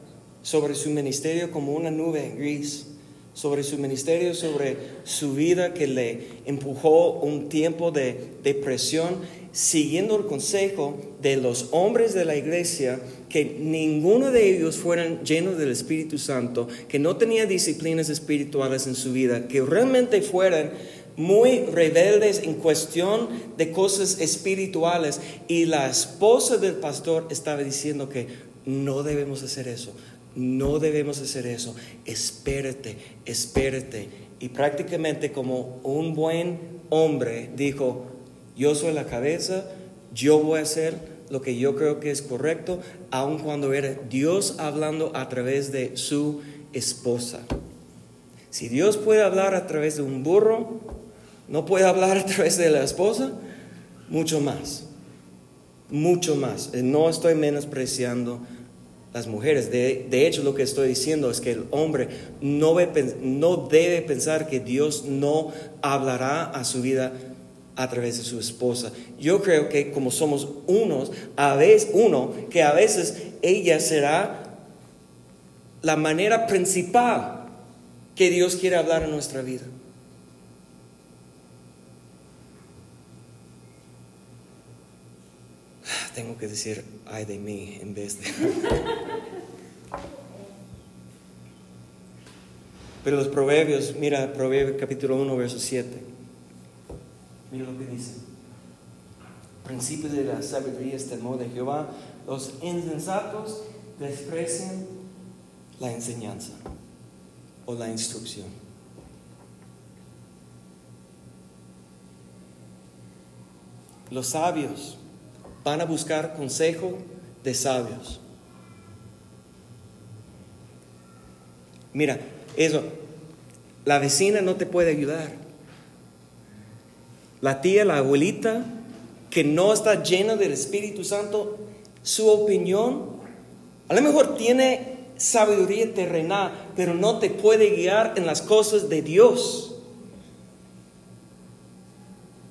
sobre su ministerio como una nube gris, sobre su ministerio, sobre su vida que le empujó un tiempo de depresión siguiendo el consejo de los hombres de la iglesia, que ninguno de ellos fueran llenos del Espíritu Santo, que no tenía disciplinas espirituales en su vida, que realmente fueran muy rebeldes en cuestión de cosas espirituales. Y la esposa del pastor estaba diciendo que no debemos hacer eso, no debemos hacer eso, espérate, espérate. Y prácticamente como un buen hombre dijo, yo soy la cabeza, yo voy a hacer lo que yo creo que es correcto, aun cuando era Dios hablando a través de su esposa. Si Dios puede hablar a través de un burro, no puede hablar a través de la esposa, mucho más, mucho más. Eh, no estoy menospreciando las mujeres. De, hecho, lo que estoy diciendo es que el hombre no, no debe pensar que Dios no hablará a su vida a través de su esposa. Yo creo que como somos unos, a veces uno, que a veces ella será la manera principal que Dios quiere hablar en nuestra vida. Tengo que decir ay de mí en vez de Pero los proverbios, mira, Proverbios capítulo 1, verso 7. Mira lo que dice. Principio de la sabiduría es temor de Jehová. Los insensatos desprecian la enseñanza o la instrucción. Los sabios van a buscar consejo de sabios. Mira, eso, la vecina no te puede ayudar. La tía, la abuelita, que no está llena del Espíritu Santo, su opinión, a lo mejor tiene sabiduría terrenal, pero no te puede guiar en las cosas de Dios.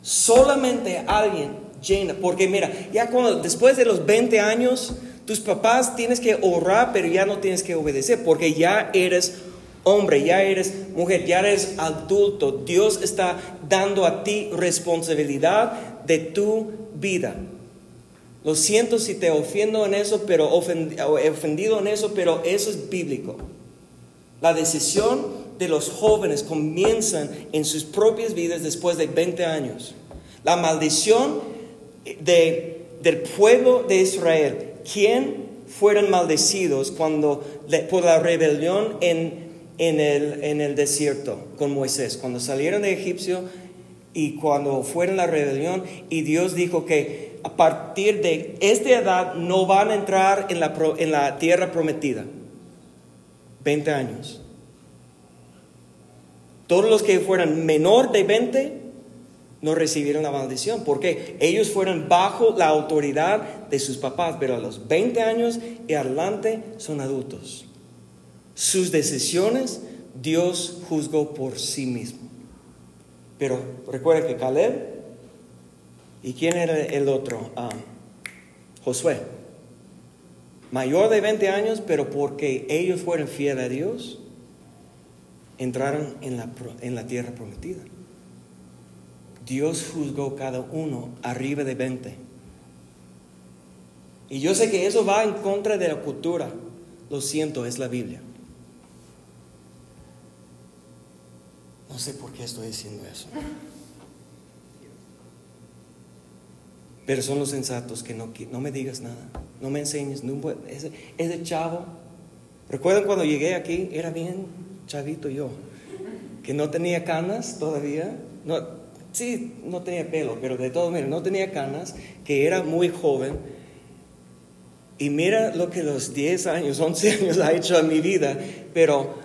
Solamente alguien llena, porque mira, ya cuando después de los 20 años, tus papás tienes que orar, pero ya no tienes que obedecer, porque ya eres hombre, ya eres mujer, ya eres adulto. Dios está dando a ti responsabilidad de tu vida. Lo siento si te ofendo en eso, pero ofendido en eso, pero eso es bíblico. La decisión de los jóvenes comienzan en sus propias vidas después de 20 años. La maldición de, del pueblo de Israel, quien fueron maldecidos cuando por la rebelión en, en, el, en el desierto con Moisés, cuando salieron de Egipcio y cuando fueron la rebelión y Dios dijo que a partir de esta edad no van a entrar en la, en la tierra prometida. 20 años. Todos los que fueran menor de 20 no recibieron la maldición, porque ellos fueron bajo la autoridad de sus papás, pero a los 20 años y adelante son adultos. Sus decisiones Dios juzgó por sí mismo. Pero recuerda que Caleb, ¿y quién era el otro? Ah, Josué. Mayor de 20 años, pero porque ellos fueron fieles a Dios, entraron en la, en la tierra prometida. Dios juzgó cada uno arriba de 20. Y yo sé que eso va en contra de la cultura. Lo siento, es la Biblia. No sé por qué estoy diciendo eso. Pero son los sensatos que no, no me digas nada, no me enseñes. ese, ese chavo, recuerdan cuando llegué aquí, era bien chavito yo, que no tenía canas todavía. No, sí, no tenía pelo, pero de todo, mira, no tenía canas, que era muy joven. Y mira lo que los 10 años, 11 años ha hecho a mi vida. Pero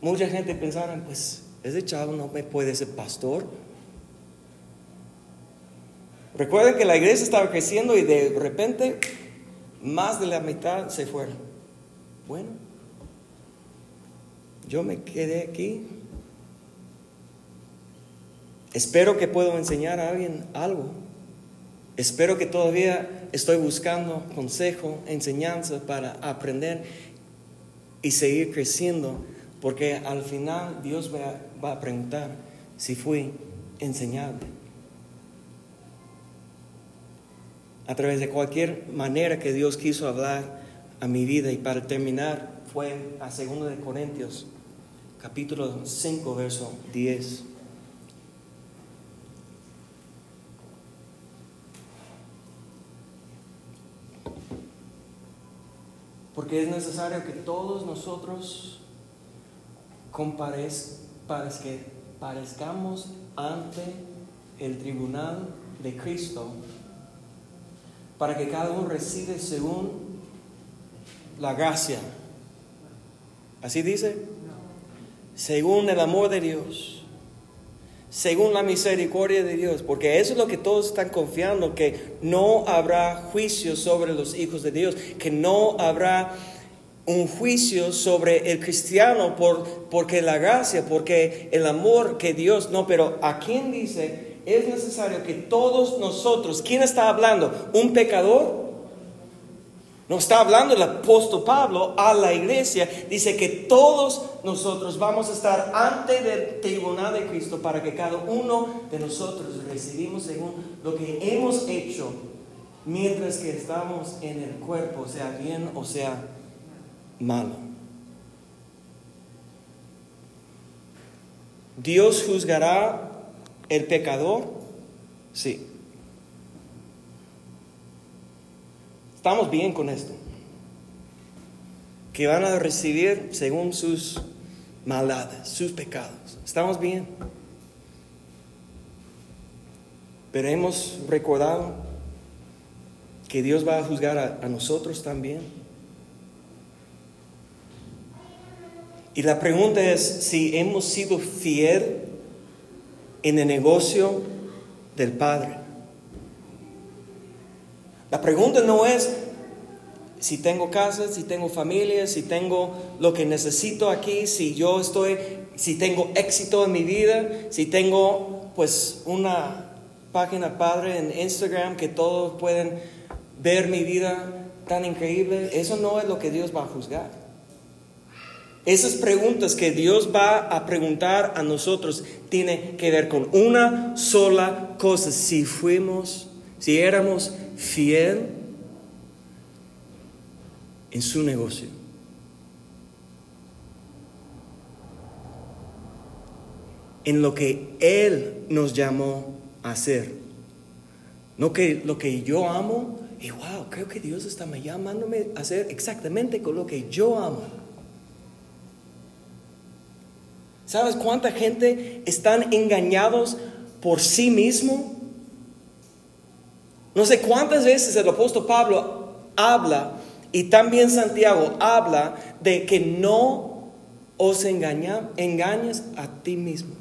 mucha gente pensaba, pues ese chavo no me puede ser pastor. Recuerden que la iglesia estaba creciendo y de repente más de la mitad se fueron. Bueno, yo me quedé aquí. Espero que puedo enseñar a alguien algo. Espero que todavía estoy buscando consejo, enseñanza para aprender y seguir creciendo porque al final Dios va, a preguntar si fui enseñado. A través de cualquier manera que Dios quiso hablar a mi vida. Y para terminar, fue a 2 de Corintios, capítulo 5, verso 10. Porque es necesario que todos nosotros para que parezcamos ante el tribunal de Cristo, para que cada uno reciba según la gracia. ¿Así dice? Según el amor de Dios, según la misericordia de Dios, porque eso es lo que todos están confiando, que no habrá juicio sobre los hijos de Dios, que no habrá un juicio sobre el cristiano por, porque la gracia, porque el amor que Dios, no, pero ¿a quién dice? Es necesario que todos nosotros, ¿quién está hablando? ¿Un pecador? No está hablando el apóstol Pablo a la iglesia. Dice que todos nosotros vamos a estar ante el tribunal de Cristo para que cada uno de nosotros recibimos según lo que hemos hecho mientras que estamos en el cuerpo, sea bien o sea malo. ¿Dios juzgará el pecador? Sí. Estamos bien con esto. Que van a recibir según sus maldades, sus pecados. Estamos bien. Pero hemos recordado que Dios va a juzgar a, a nosotros también. Y la pregunta es si hemos sido fiel en el negocio del Padre. La pregunta no es si tengo casa, si tengo familia, si tengo lo que necesito aquí, si yo estoy, si tengo éxito en mi vida, si tengo pues una página padre en Instagram que todos pueden ver mi vida tan increíble, eso no es lo que Dios va a juzgar. Esas preguntas que Dios va a preguntar a nosotros tienen que ver con una sola cosa, si fuimos, si éramos fiel en su negocio. En lo que Él nos llamó a hacer. No que lo que yo amo, y wow, creo que Dios está llamándome a hacer exactamente con lo que yo amo. ¿Sabes cuánta gente están engañados por sí mismo? No sé cuántas veces el apóstol Pablo habla y también Santiago habla de que no os engañes a ti mismo.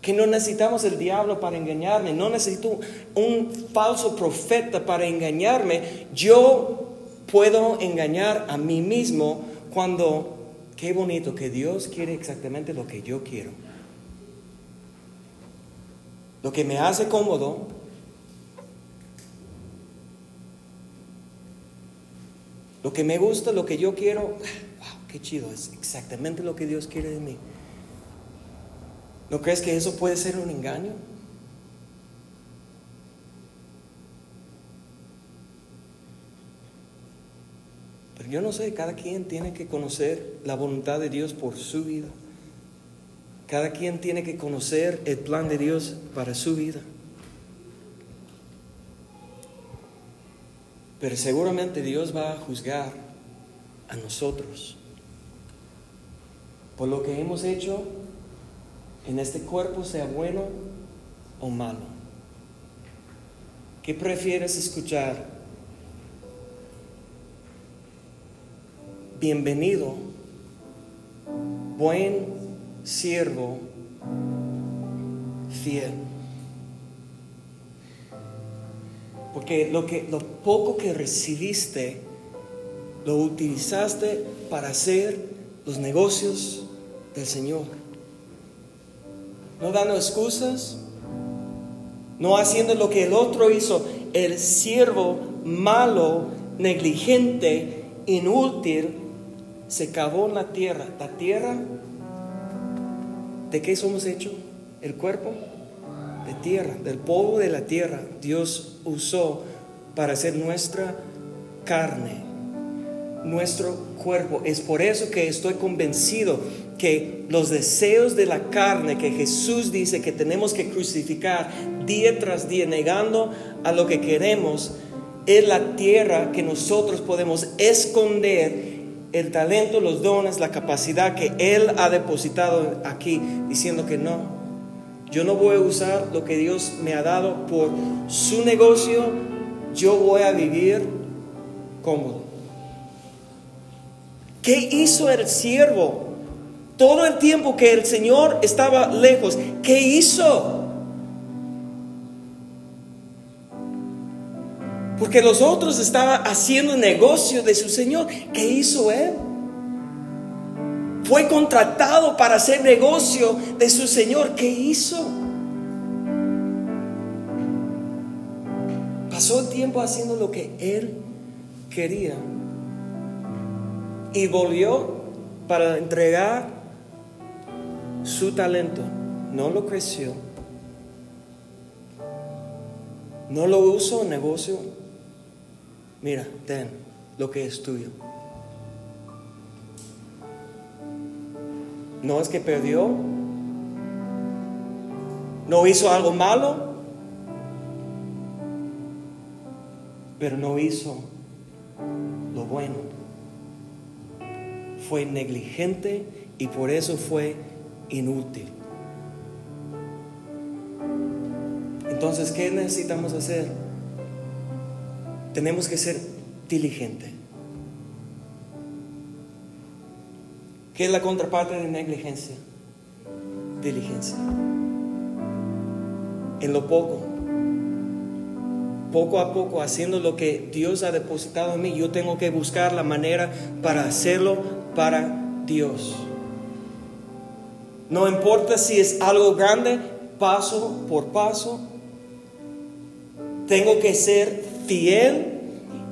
Que no necesitamos el diablo para engañarme, no necesito un falso profeta para engañarme. Yo puedo engañar a mí mismo cuando, qué bonito, que Dios quiere exactamente lo que yo quiero. Lo que me hace cómodo, Lo que me gusta, lo que yo quiero, wow, qué chido, es exactamente lo que Dios quiere de mí. ¿No crees que eso puede ser un engaño? Yo no sé, cada quien tiene que conocer la voluntad de Dios por su vida. Cada quien tiene que conocer el plan de Dios para su vida. Pero seguramente Dios va a juzgar a nosotros por lo que hemos hecho en este cuerpo, sea bueno o malo. ¿Qué prefieres escuchar? Bienvenido, buen siervo, fiel. Porque lo, que, lo poco que recibiste, lo utilizaste para hacer los negocios del Señor. No dando excusas, no haciendo lo que el otro hizo, el siervo malo, negligente, inútil, se cavó en la tierra. La tierra, ¿de qué somos hechos? El cuerpo de tierra, del polvo de la tierra, Dios usó para hacer nuestra carne, nuestro cuerpo. Es por eso que estoy convencido que los deseos de la carne que Jesús dice que tenemos que crucificar día tras día, negando a lo que queremos, es la tierra que nosotros podemos esconder el talento, los dones, la capacidad que Él ha depositado aquí, diciendo que no, yo no voy a usar lo que Dios me ha dado por su negocio. Yo voy a vivir cómodo. ¿Qué hizo el siervo? Todo el tiempo que el Señor estaba lejos, ¿qué hizo? Porque los otros estaban haciendo negocio de su Señor. ¿Qué hizo él? Fue contratado para hacer negocio de su Señor. ¿Qué hizo? Pasó el tiempo haciendo lo que él quería. Y volvió para entregar su talento. No lo creció. No lo usó en negocio. Mira, ten lo que es tuyo. No es que perdió. No hizo algo malo. Pero no hizo lo bueno. Fue negligente y por eso fue inútil. Entonces, ¿qué necesitamos hacer? Tenemos que ser diligente. ¿Qué es la contraparte de negligencia? Diligencia. En lo poco, poco a poco, haciendo lo que Dios ha depositado en mí, yo tengo que buscar la manera para hacerlo para Dios. No importa si es algo grande, paso por paso, tengo que ser fiel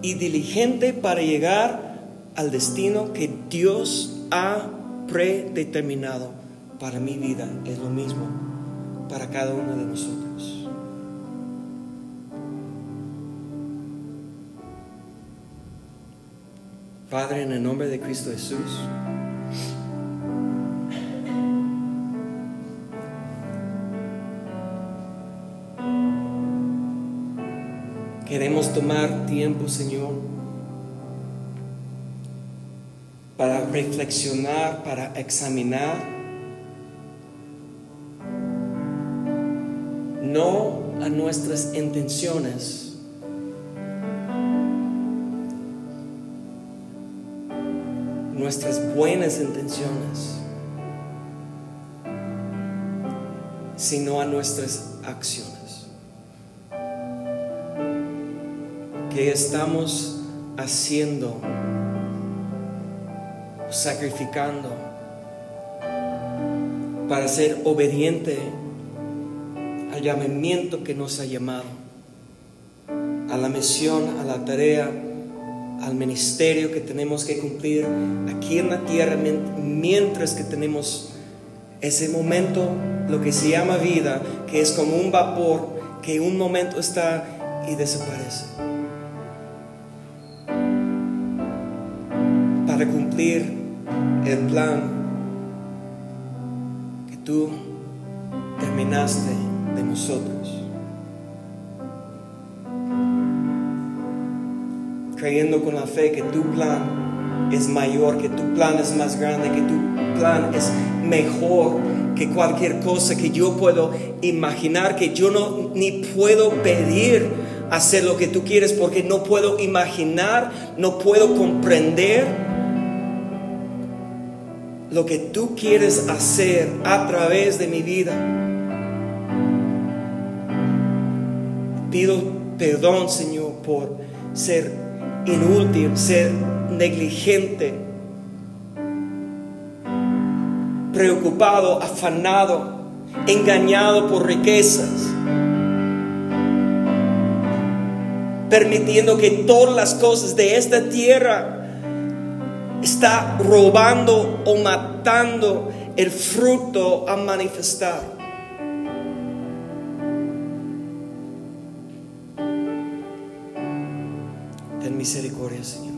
y diligente para llegar al destino que Dios ha predeterminado para mi vida. Es lo mismo para cada uno de nosotros. Padre, en el nombre de Cristo Jesús. Queremos tomar tiempo, Señor, para reflexionar, para examinar. No a nuestras intenciones, nuestras buenas intenciones, sino a nuestras acciones. ¿Qué estamos haciendo? Sacrificando para ser obediente al llamamiento que nos ha llamado, a la misión, a la tarea, al ministerio que tenemos que cumplir aquí en la tierra mientras que tenemos ese momento, lo que se llama vida, que es como un vapor que un momento está y desaparece. Tú terminaste de nosotros. Creyendo con la fe que tu plan es mayor, que tu plan es más grande, que tu plan es mejor que cualquier cosa que yo puedo imaginar, que yo no ni puedo pedir hacer lo que tú quieres porque no puedo imaginar, no puedo comprender lo que tú quieres hacer a través de mi vida. Pido perdón, Señor, por ser inútil, ser negligente, preocupado, afanado, engañado por riquezas, permitiendo que todas las cosas de esta tierra está robando o matando el fruto a manifestar. Ten misericordia, Señor.